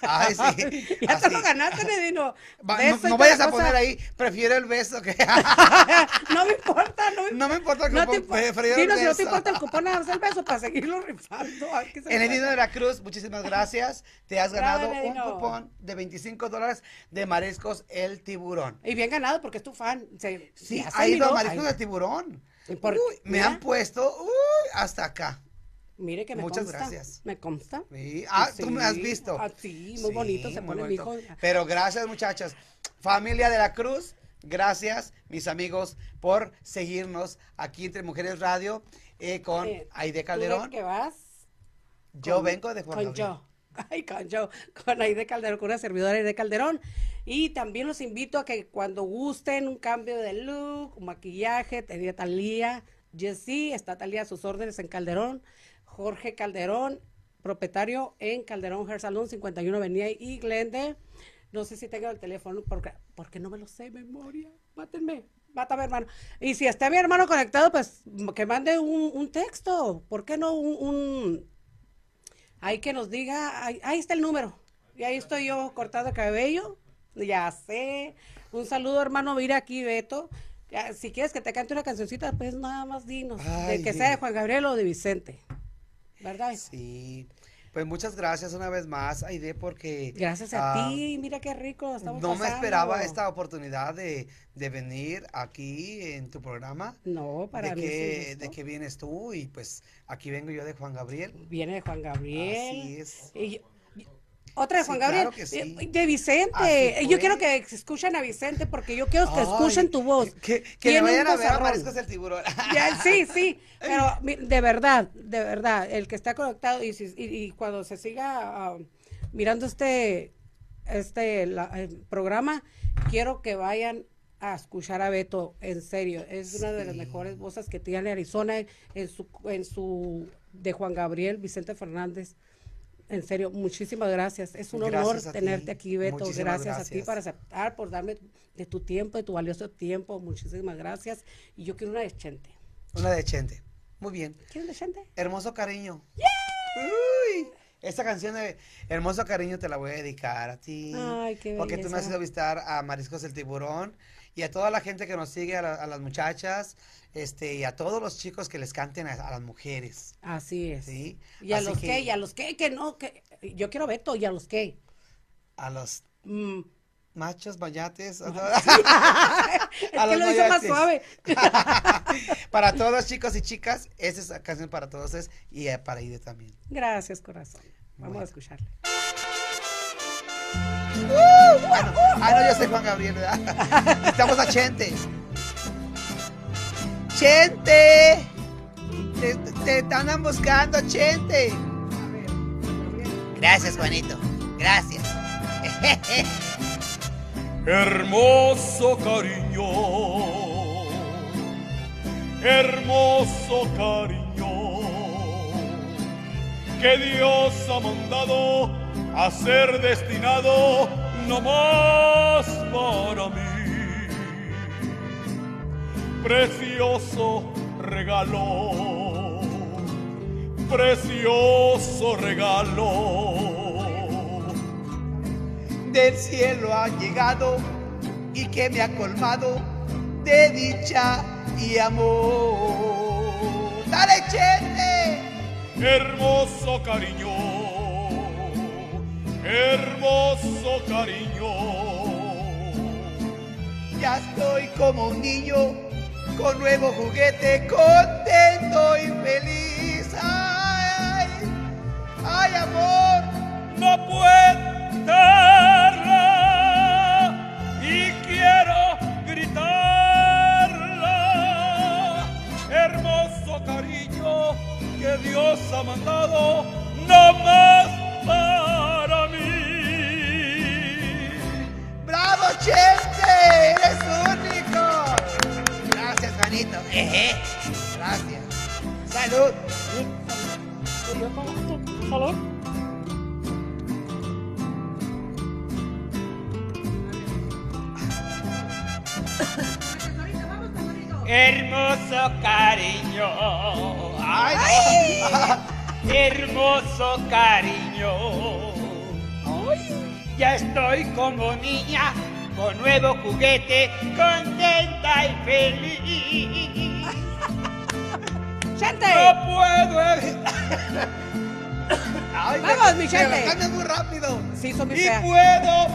Ay, sí, ya te así. lo ganaste, Edino. Va- Beso no, no vayas a cosa. poner ahí, prefiero el beso que... no me importa, no me, No me importa el no cupón, te importa. prefiero el Dino, si no te beso. importa el cupón, haz el beso para seguirlo rifando. se El Edino pasa. de la Cruz, muchísimas gracias. Te has Bravo, ganado un cupón de 25 dólares de Mariscos El Tiburón. Y bien ganado porque es tu fan. Se, Sí, ha ido a Mariscos El Tiburón. ¿Y por- Uy, me han puesto uy, hasta acá. Mire que me Muchas consta. gracias. Me consta. Sí. Ah, Sí. tú me has visto. Ah, sí, muy bonito se muy pone mi hijo. Pero gracias, muchachos. Familia de la Cruz, gracias, mis amigos, por seguirnos aquí entre Mujeres Radio eh, con Eh, Aide ¿tú Calderón. de qué vas? Yo Con- vengo de Juan Con yo. Ay, con yo. Con Aide Calderón, con una servidora Aide Calderón. Y también los invito a que cuando gusten un cambio de look, un maquillaje, tenía Talía, Jessie, está Talía a sus órdenes en Calderón. Jorge Calderón, propietario en Calderón Hair Salon, 51 Avenida y Glendale. No sé si tengo el teléfono porque, porque no me lo sé memoria. Mátenme. Mátame, hermano. Y si está mi hermano conectado, pues que mande un, un texto. ¿Por qué no un, un- Ahí que nos diga, ahí, ahí está el número. Y ahí estoy yo cortando cabello. Ya sé. Un saludo, hermano. Mira aquí, Beto. Ya, si quieres que te cante una cancioncita, pues nada más dinos. Ay, de que sea de Juan Gabriel o de Vicente. ¿Verdad? Sí. Pues muchas gracias una vez más, Aide, porque... Gracias a ah, ti. Mira qué rico estamos No me esperaba esta oportunidad de, de venir aquí en tu programa. No, para de mí que, de que vienes tú y pues aquí vengo yo de Juan Gabriel. Viene de Juan Gabriel. Así es. Y otra de Sí, Juan Gabriel. claro sí. De, Vicente. Así Yo quiero que escuchen a Vicente porque yo quiero que Ay, escuchen tu voz. Que, que le Tiene un vayan a ver a vozarrón. Mariscos el Tiburón. Ya, sí, sí, pero de verdad, de verdad, el que está conectado y, y- y cuando se siga ah, mirando este, este la- el programa, quiero que vayan a escuchar a Beto, en serio, es una de las mejores voces que tiene Arizona en su, en su, de Juan Gabriel, Vicente Fernández. En serio, muchísimas gracias. Es un honor Gracias ti. tenerte aquí, Beto. Muchísimas Gracias, a ti gracias. por aceptar, por darme de tu tiempo, de tu valioso tiempo. Muchísimas gracias. Y yo quiero una de Chente. Una de Chente. Muy bien. ¿Quieres de Chente? Hermoso cariño. Uy, esta canción de Hermoso cariño te la voy a dedicar a ti. Ay, qué Porque tú me has ido a visitar a Mariscos el Tiburón y a toda la gente que nos sigue, a, la- a las muchachas, este, y a todos los chicos que les canten a, a las mujeres. Así es. Sí. Y a Así los que, que- y a los que, que no, que yo quiero Beto, y a los que. A los Mm. machos, mayates. a es que lo hizo más suave. para todos chicos y chicas, esa es la canción para todos es, y eh, para Ide también. Gracias, corazón. Vamos Bueno. a escucharle. Ah, no, yo soy Juan Gabriel, ¿verdad? Estamos a Chente. Chente. Te, te- andan buscando, Chente. Gracias, Juanito. Gracias. Hermoso cariño, hermoso cariño, que Dios ha mandado a ser destinado no más para mí. Precioso regalo, precioso regalo Del cielo ha llegado y que me ha colmado de dicha y amor. Dale, Chente. hermoso cariño, hermoso cariño, Ya estoy como un niño con nuevo juguete, contento y feliz. Ay, ay, amor. no puedo darla y quiero gritarla, hermoso cariño que Dios ha mandado no más Salud. Hermoso cariño. Ay, Hermoso cariño. Ya estoy como niña con nuevo juguete, contenta y feliz. ¡Chente! No puedo evitar. Ay, Vamos, me- mi la cambias muy rápido. Sí, son muy Y feas. puedo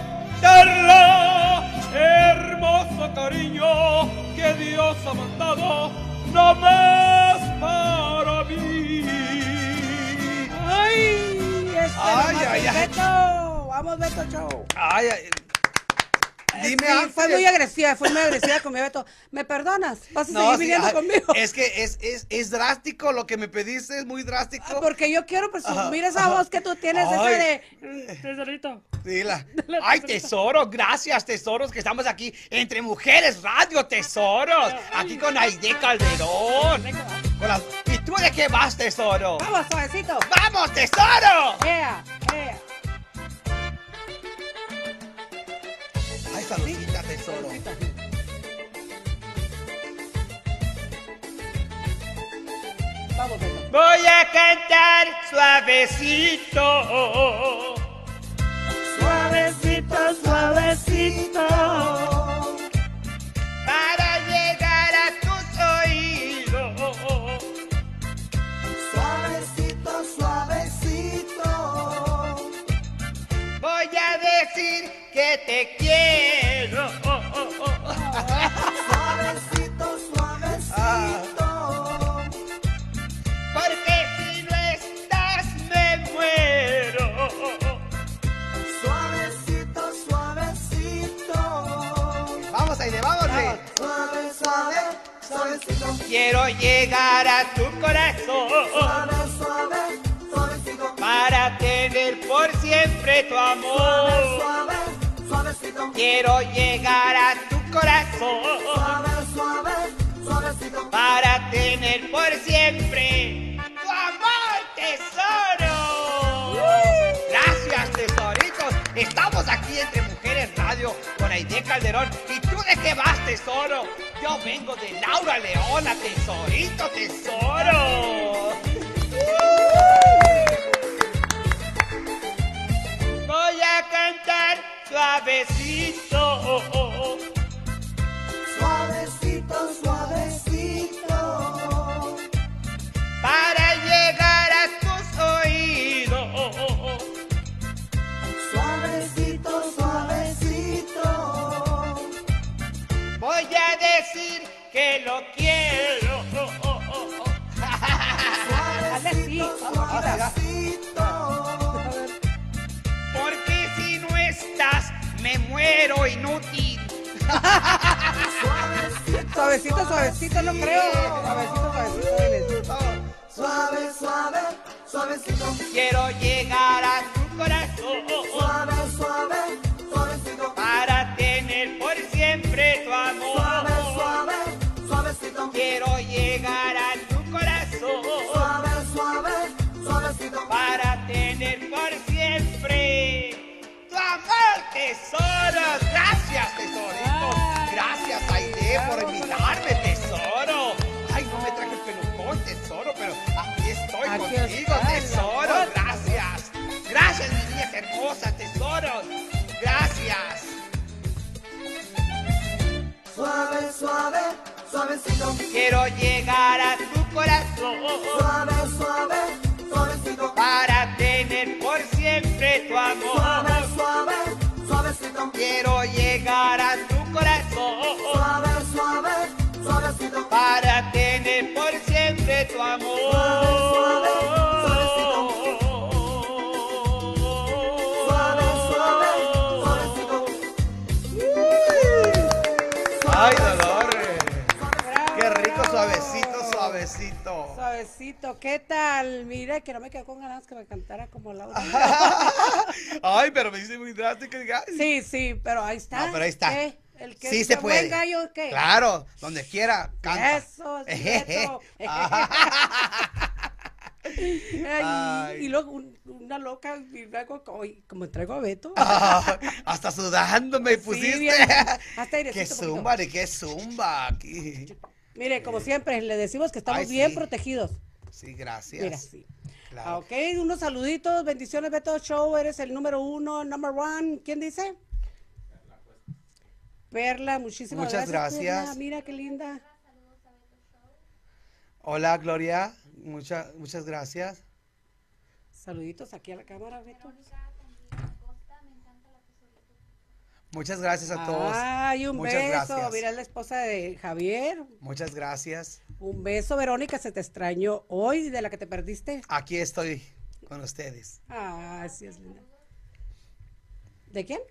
darla, hermoso cariño que Dios ha mandado, no más para mí. ¡Ay! Este Ay, ay, ay. Beto. Vamos, Beto Show. Ay, ay. Dime Sí, antes. fue muy agresiva, fue muy agresiva conmigo, Beto. ¿Me perdonas? ¿Vas a No, seguir sí, ay, conmigo? Es que es, es, es drástico lo que me pediste, es muy drástico. Ah, Porque yo quiero presumir esa voz que tú tienes, esa de... Tesorito. Dila. Ay, tesoro, gracias, tesoros, que estamos aquí entre mujeres radio, tesoros. Aquí con Aide Calderón. Con las- ¿Y tú de qué vas, tesoro? Vamos, suavecito. ¡Vamos, tesoro! Ea, ea. Ay, saludita, tesoro. Voy a cantar. Suavecito, Quiero llegar a tu corazón Suave, suave, suavecito. para tener por siempre tu Suave, amor. suave, suavecito. Quiero llegar a tu corazón Suave, suave, suavecito. para tener por siempre tu amor, tesoro. Gracias, tesoritos. Estamos aquí entre Radio con Aide Calderón. ¿Y tú de qué vas, tesoro? Yo vengo de Laura Leona, tesorito, tesoro. Voy a cantar. Suavecito, muero inútil. Suavecito, suavecito, no creo. Suavecito, suavecito. Suave, suave, suavecito. Quiero llegar a tu corazón Suave, suave, tesoro. Gracias, tesoritos. Gracias, Aide, por invitarme, tesoro. Ay, no me traje el pelucón, tesoro, pero aquí estoy Aquí contigo, está, tesoro. Gracias. Gracias, mis niñas hermosas, tesoros. Gracias. Suave, suave, suavecito. Quiero llegar a tu corazón Suave, suave, ¿qué tal? Mire que no me quedó con ganas que me cantara como Laura. Ay, pero me dice muy ay. Sí, sí, pero ahí está. No, pero ahí está. ¿Qué? el que Sí se de puede. buen gallo, ¿qué? Claro, donde quiera, canta. Eso, sí, eso. Ay. Y luego un- una loca, y luego, como traigo a Beto. Ah, hasta sudando me pusiste. bien, hasta poquito. zumba, qué zumba aquí. Mire, como siempre, le decimos que estamos Ay, bien sí. protegidos. Sí, gracias. Mira, sí. Claro. Ah, Ok, unos saluditos, bendiciones, Beto Show, eres el número uno, number one. ¿Quién dice? Perla, muchísimas Muchas gracias. gracias. Perla. Mira qué linda. Hola, Gloria. Muchas, muchas gracias. Saluditos aquí a la cámara, Beto. Muchas gracias a todos. Ay, un Muchas beso. gracias. Mira, la esposa de Javier. Muchas gracias. Un beso, Verónica, se te extrañó hoy de la que te perdiste. Aquí estoy con ustedes. Ah, sí es linda. ¿De quién?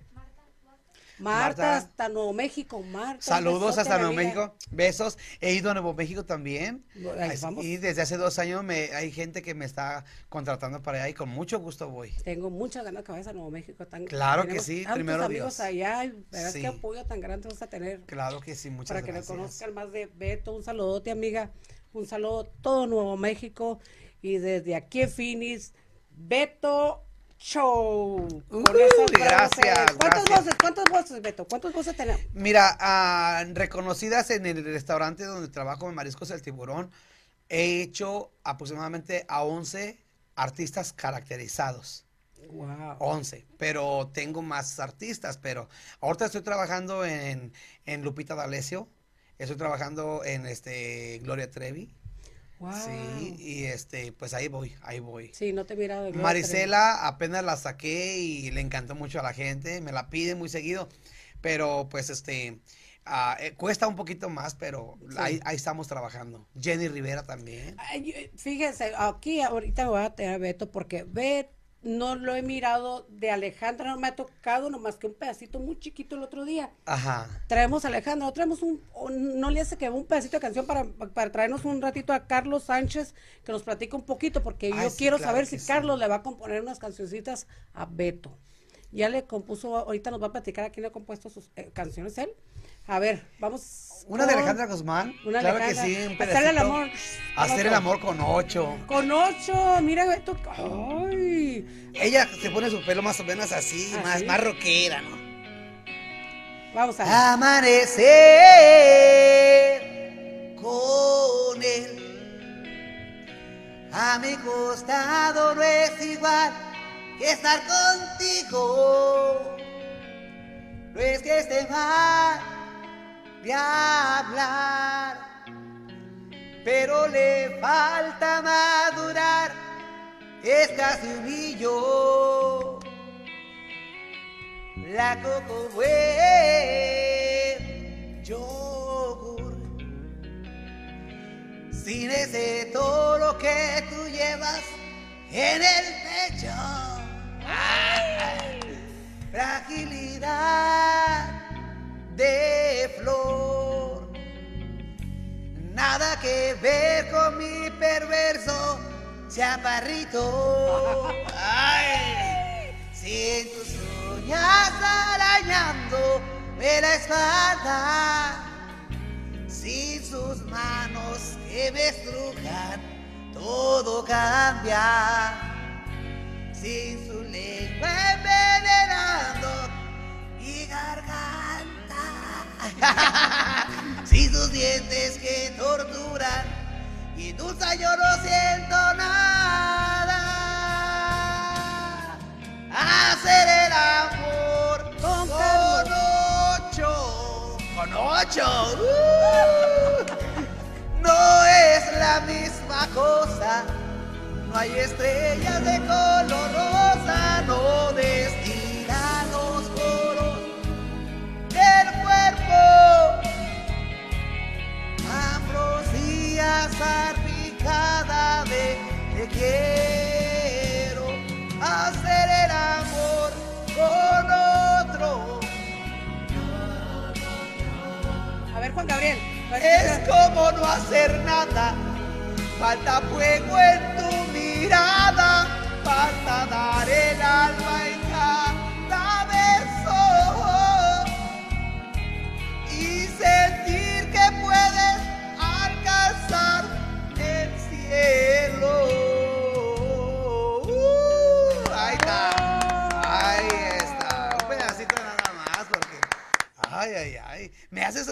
Marta, Marta. hasta Nuevo México, Marta. Saludos hasta Nuevo. México. Besos. He ido a Nuevo México también. Ahí vamos. Y desde hace dos años me, hay gente que me está contratando para allá y con mucho gusto voy. Tengo muchas ganas que vayas a Nuevo México. Tan, Claro que sí, primero amigos Dios. allá y verás Sí. qué apoyo tan grande vas a tener. Claro que sí, muchas para que gracias. le conozcan más de Beto. Un saludote, amiga. Un saludo a todo Nuevo México. Y desde aquí en Finis, Beto Show. Esas gracias. ¿Cuántas gracias. voces? ¿Cuántas voces, Beto? ¿Cuántas voces tenemos? Mira, ah, reconocidas en el restaurante donde trabajo en Mariscos El Tiburón, he hecho aproximadamente a 11 artistas caracterizados. Wow. 11, pero tengo más artistas, pero ahorita estoy trabajando en, en Lupita D'Alessio, estoy trabajando en este Gloria Trevi, Wow. sí, y este, pues ahí voy, ahí voy. Sí, no te he mirado. de Marisela apenas la saqué y le encantó mucho a la gente, me la pide muy seguido, pero pues este, eh, cuesta un poquito más, pero Sí. ahí, ahí estamos trabajando. Jenny Rivera también. Ay, Fíjense, aquí ahorita me voy a tener a Beto porque Beto no lo he mirado de Alejandra, no me ha tocado nomás que un pedacito muy chiquito el otro día. Ajá. Traemos a Alejandra, no traemos un, no le hace que un pedacito de canción para, para traernos un ratito a Carlos Sánchez que nos platique un poquito porque Ay, yo sí, quiero claro saber si sí. Carlos le va a componer unas cancioncitas a Beto. Ya le compuso, ahorita nos va a platicar a quién le ha compuesto sus eh, canciones él. A ver, vamos. Una de Alejandra Guzmán. Una claro Alejandra. que sí, un Hacerle el amor. Hacer el amor con ocho. Con ocho, mira, Beto. Ay. Ella se pone su pelo más o menos así, ¿Ah, más, más rockera, ¿no? Vamos a ver. Amanecer con él. A mi costado no es igual que estar contigo. No es que esté mal de hablar, pero le falta madurar. Es casi un millo. La coco buen yogur. Sin ese todo lo que tú llevas en el pecho. Ay, Fragilidad de flor. Nada que ver con mi perverso chaparrito. Ay, sin tus uñas arañándome la espalda, sin sus manos que me estrujan, todo cambia. Sin su lengua envenenando mi garganta, sin sus dientes que torturan y dulce yo no siento nada. Hacer el amor con, ocho, con ocho. uh, no es la misma cosa. No hay estrellas de color rosa, Gabriel. Es como no hacer nada. Falta fuego en tu mirada. Falta dar el alma es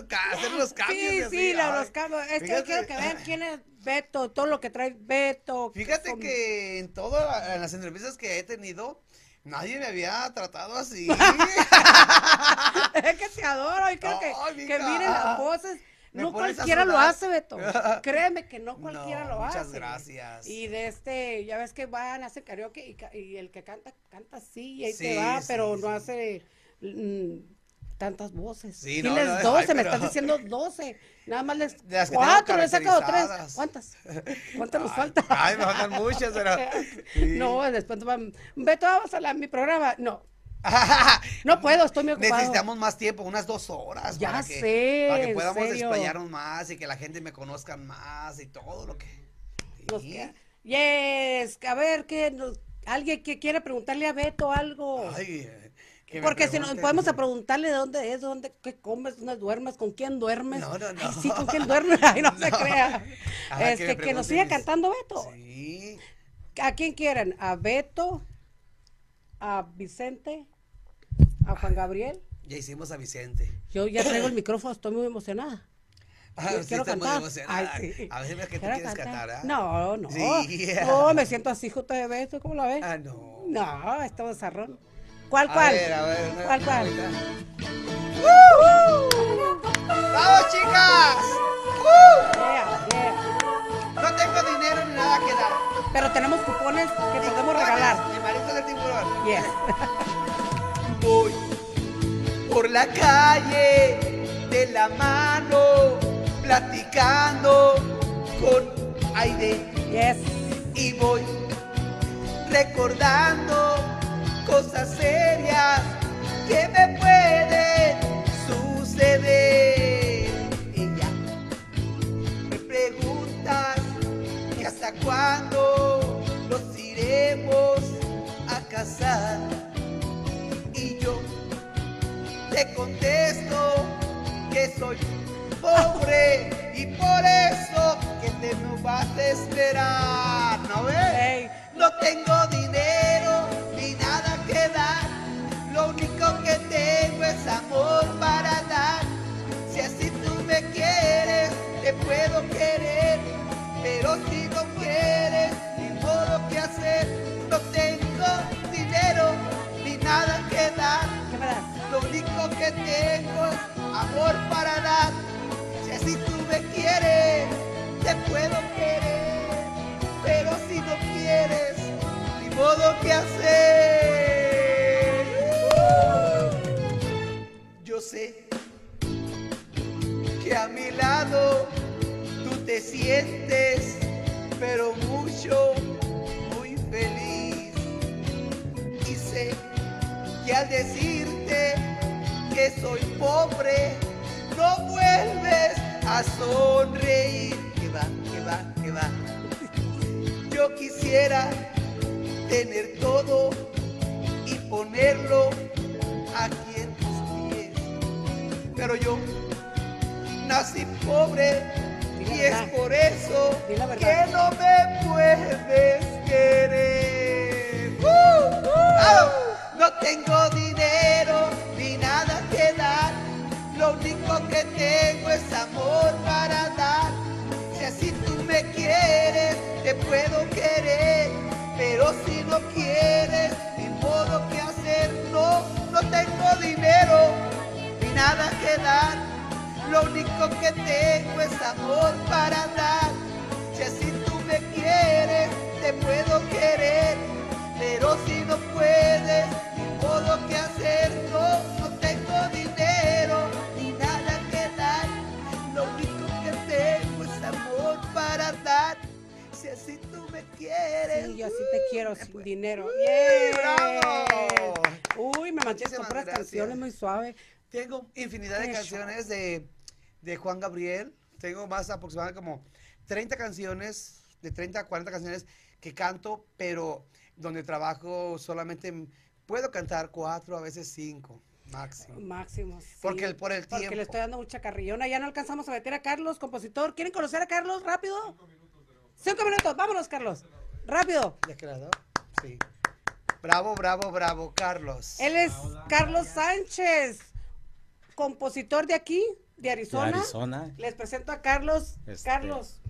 que Fíjate- quiero que vean quién es Beto, todo lo que trae Beto. Fíjate que en todas las entrevistas que he tenido, nadie me había tratado así. es que te adoro y creo que, que miren las voces. Me No cualquiera lo hace, Beto. Créeme que no cualquiera No, lo hace. muchas gracias. Y de este, ya ves que van, hacen karaoke y, el que canta, canta así y ahí Sí, te va, sí, pero sí. no hace mm, tantas voces. Sí, Tienes no, no, 12, ay, me pero- estás diciendo 12. Nada más les. Las que cuatro, le he sacado tres. ¿Cuántas? ¿Cuántas nos faltan? Ay, me faltan muchas, pero. sí. No, después van. Beto, vamos a la, mi programa. No, no puedo, estoy muy ocupado. Necesitamos más tiempo, unas dos horas. Ya para que, sé, Para que podamos desplayarnos más y que la gente me conozca más y todo lo que. Sí. Yes, a ver, que nos- alguien que quiere preguntarle a Beto algo. Ay, eh, que Porque si nos podemos a preguntarle de dónde es, dónde, qué comes, dónde duermes, con quién duermes. No, no, no. Ay, sí, con quién duermes. Ay, no, se crea. Ajá, Este, me que, nos siga cantando Beto. Sí. ¿A quién quieren? ¿A Beto? ¿A Vicente? ¿A Juan Gabriel? Ya hicimos a Vicente. Yo ya traigo el micrófono, estoy muy emocionada. Ah, sí, quiero cantar. emocionada. Ay, sí. A veces que tú quieres cantar, ¿ah? No, no. Sí. No, me siento así justo de Beto, ¿cómo la ves? Ah, no. No, estamos zarrón. ¿Cuál, A cuál? ver, a ver, una- ¿Cuál, cuál? ahorita. ¡Vamos, chicas! ¡Uh! Yeah, yeah. No tengo dinero ni nada que dar. Pero tenemos cupones que podemos regalar. Mi marido del tiburón. Yes. Voy por la calle de la mano, platicando con Aide. Yes. Y voy recordando cosas serias que me pueden suceder. Ella me pregunta que hasta cuándo nos iremos a casar. Y yo te contesto que soy pobre y por eso que te me vas a esperar. ¿No ves? No tengo dinero amor para dar. Si así tú me quieres, te puedo querer. Pero si no quieres, ni modo que hacer. No tengo dinero ni nada que dar. Lo único que tengo es amor para dar. Si así tú me quieres, te puedo querer. Pero si no quieres, ni modo que hacer. Pero mucho, muy feliz. Y sé que al decirte que soy pobre, no vuelves a sonreír. Que va, que va, que va. Yo quisiera tener todo y ponerlo aquí en tus pies. Pero yo nací pobre y es por eso que no me puedes querer. ¡Uh! ¡Ah! No tengo dinero ni nada que dar. Lo único que tengo es amor para dar. Si así tú me quieres, te puedo querer. Pero si no quieres, ni modo que hacer. No, no tengo dinero ni nada que dar. Lo único que tengo es amor para dar. Si así tú me quieres, te puedo querer. Pero si no puedes, ni modo que hacer. No, no tengo dinero ni nada que dar. Lo único que tengo es amor para dar. Si así tú me quieres. Sí, yo así te quiero sin dinero. Bravo. Uy, me mandaste con puras canciones muy suaves. Tengo infinidad de canciones de, de Juan Gabriel. Tengo más aproximadamente como 30 canciones, de 30 a 40 canciones que canto, pero donde trabajo solamente puedo cantar cuatro, a veces cinco máximo. Máximo. sí. Porque el- por el Porque le tiempo. estoy dando mucha carrillona. Ya no alcanzamos a meter a Carlos, compositor. ¿Quieren conocer a Carlos rápido? Cinco minutos. Vámonos, Carlos. Rápido. ¿Ya que la do? Sí. Bravo, bravo, bravo, Carlos. Él es Carlos Sánchez, compositor de aquí, de Arizona. De Arizona. Les presento a Carlos. Este, Carlos.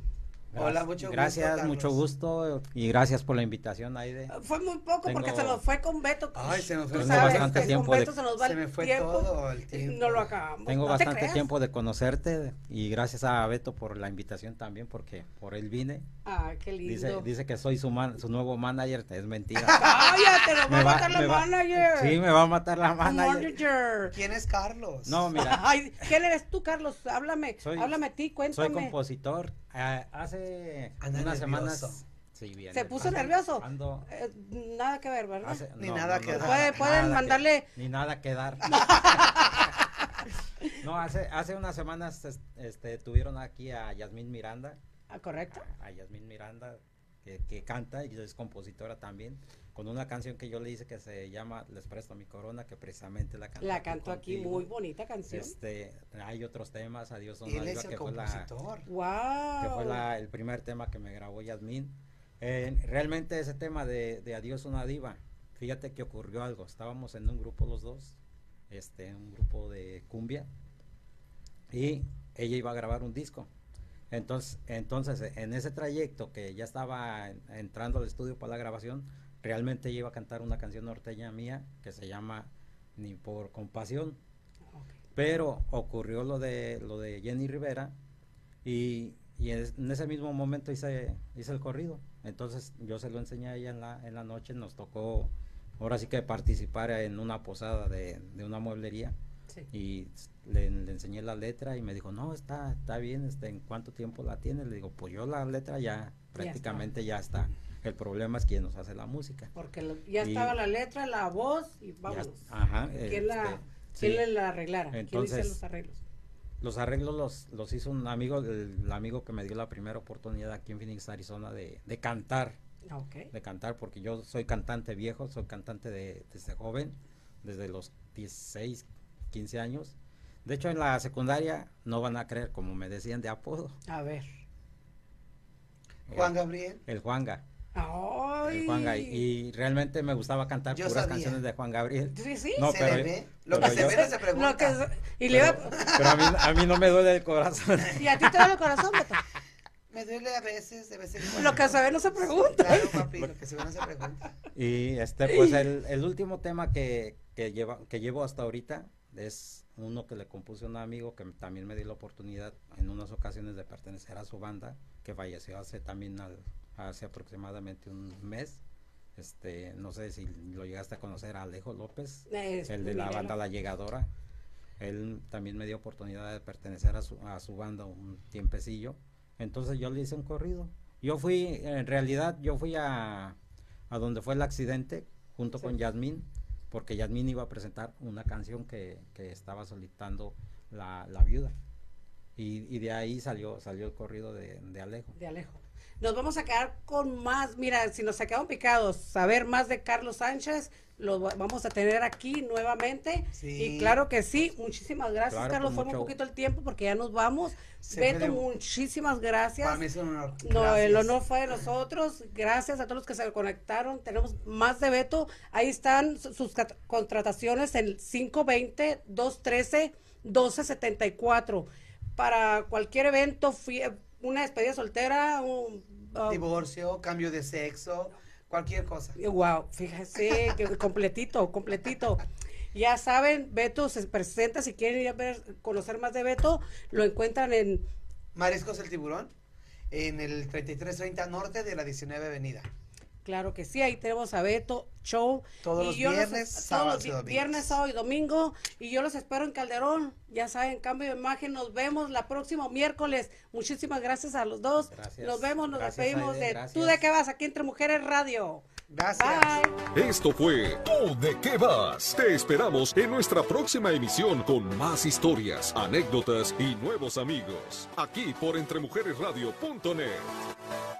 Hola, mucho gusto, Gracias, Carlos. mucho gusto y gracias por la invitación, Aide. Fue muy poco porque Tengo- se nos fue con Beto. Ay, se nos fue sabes bastante tiempo con de- Beto se nos va Se me fue tiempo. todo el tiempo. No lo acabamos. Tengo no te bastante creas. tiempo de conocerte y gracias a Beto por la invitación también porque por él vine. Ah, qué lindo. Dice, dice que soy su, man- su nuevo manager, es mentira. Cállate, nos va Me a va- matar la va- manager. Sí, me va a matar la manager. Manager. ¿Quién es Carlos? No, mira, Ay, ¿quién eres tú, Carlos? Háblame. Soy- Háblame a ti, soy cuéntame. compositor. Hace Anda unas nervioso. semanas. Sí, bien. ¿Se puso Ando- nervioso? ando- Eh, nada que ver, ¿verdad? hace- Ni nada que dar. Puede- pueden mandarle- ni nada que dar. no, hace, hace unas semanas es- este, tuvieron aquí a Yasmín Miranda. Ah, correcto. a, a Yasmín Miranda, que, que canta y es compositora también, con una canción que yo le hice que se llama Les presto mi corona, que precisamente la cantó. La cantó aquí, contigo. muy bonita canción. Este, hay otros temas, Adiós Él Ona es Diva, el que fue, la, compositor. wow. que fue la- el primer tema que me grabó Yasmín. Eh, realmente ese tema de, de Adiós una diva, fíjate que ocurrió algo, estábamos en un grupo los dos, este, un grupo de cumbia, y ella iba a grabar un disco. Entonces, entonces en ese trayecto que ya estaba en- entrando al estudio para la grabación, realmente ella iba a cantar una canción norteña mía que se llama Ni por compasión. Pero ocurrió lo de lo de Jenny Rivera y, y en ese mismo momento hice, hice el corrido. Entonces yo se lo enseñé a ella en la, en la noche, nos tocó ahora sí que participar en una posada de, de una mueblería Sí. y le, le enseñé la letra y me dijo, no, está, está bien, este, ¿en cuánto tiempo la tienes? Le digo, pues yo la letra ya prácticamente ya está. El problema es quién nos hace la música. Porque lo- ya Y- estaba la letra, la voz y Ya- vámonos. ajá, ¿Quién, la, este, ¿quién sí. la arreglara? ¿Quién hizo Entonces- los arreglos? Los arreglos los, los hizo un amigo, el, el amigo que me dio la primera oportunidad aquí en Phoenix, Arizona, de, de cantar, Ah, Ok. de cantar, porque yo soy cantante viejo, soy cantante de, desde joven, desde los 16, 15 años. De hecho, en la secundaria, no van a creer, como me decían de apodo, A ver. Juan Gabriel. el Juanga. Ay. Y, y realmente me gustaba cantar Yo puras sabía. canciones de Juan Gabriel. Sí, sí. No, se pero- le ve. Lo pero que se ve no se pregunta. Lo que es- y, le iba- Pero a mí, a mí no me duele el corazón. y a ti te da el corazón, Beto. Me duele a veces, de vez en cuando. Lo que se ve no se pregunta. Claro, papi, lo que se ve no se pregunta. Y este, pues el, el último tema que, que, lleva, que llevo hasta ahorita es uno que le compuse a un amigo que también me dio la oportunidad en unas ocasiones de pertenecer a su banda, que falleció hace también al- hace aproximadamente un mes. Este, no sé si lo llegaste a conocer a Alejo López, Es el de la banda La Llegadora. Él también me dio oportunidad de pertenecer a su, a su banda un tiempecillo. Entonces yo le hice un corrido. Yo fui, en realidad, yo fui a, a donde fue el accidente junto Sí. con Yasmín, porque Yasmín iba a presentar una canción que, que estaba solicitando la, la viuda. Y, y de ahí salió, salió el corrido de, de Alejo. De Alejo. Nos vamos a quedar con más, mira, si nos se quedaron picados, saber más de Carlos Sánchez, lo va- vamos a tener aquí nuevamente. Sí. Y claro que sí, muchísimas gracias, Claro, Carlos. Fue un poquito el tiempo porque ya nos vamos. Se Beto, muchísimas gracias. Para mí es un honor. No, Gracias. el honor fue de nosotros. Gracias a todos los que se conectaron. Tenemos más de Beto. Ahí están su- sus contrataciones en 520-213-1274. Para cualquier evento, fui- una despedida soltera, un... ah, Divorcio, cambio de sexo, cualquier cosa. Wow, fíjese que completito, completito. Ya saben, Beto se presenta, si quieren ir a ver, conocer más de Beto, lo encuentran en Mariscos el Tiburón, en el 3330 Norte de la 19 Avenida. Claro que sí, ahí tenemos a Beto Show. Todos los yo viernes, todos sábados los. Viernes, sábado y domingo. Y yo los espero en Calderón. Ya saben, cambio de imagen. Nos vemos la próxima miércoles. Muchísimas gracias a los dos. Gracias. Nos vemos, nos Gracias, despedimos Aide, de gracias. Tú de qué vas aquí entre Mujeres Radio. Gracias. Bye. Esto fue ¿Tú de qué vas? Te esperamos en nuestra próxima emisión con más historias, anécdotas y nuevos amigos. Aquí por entremujeresradio.net.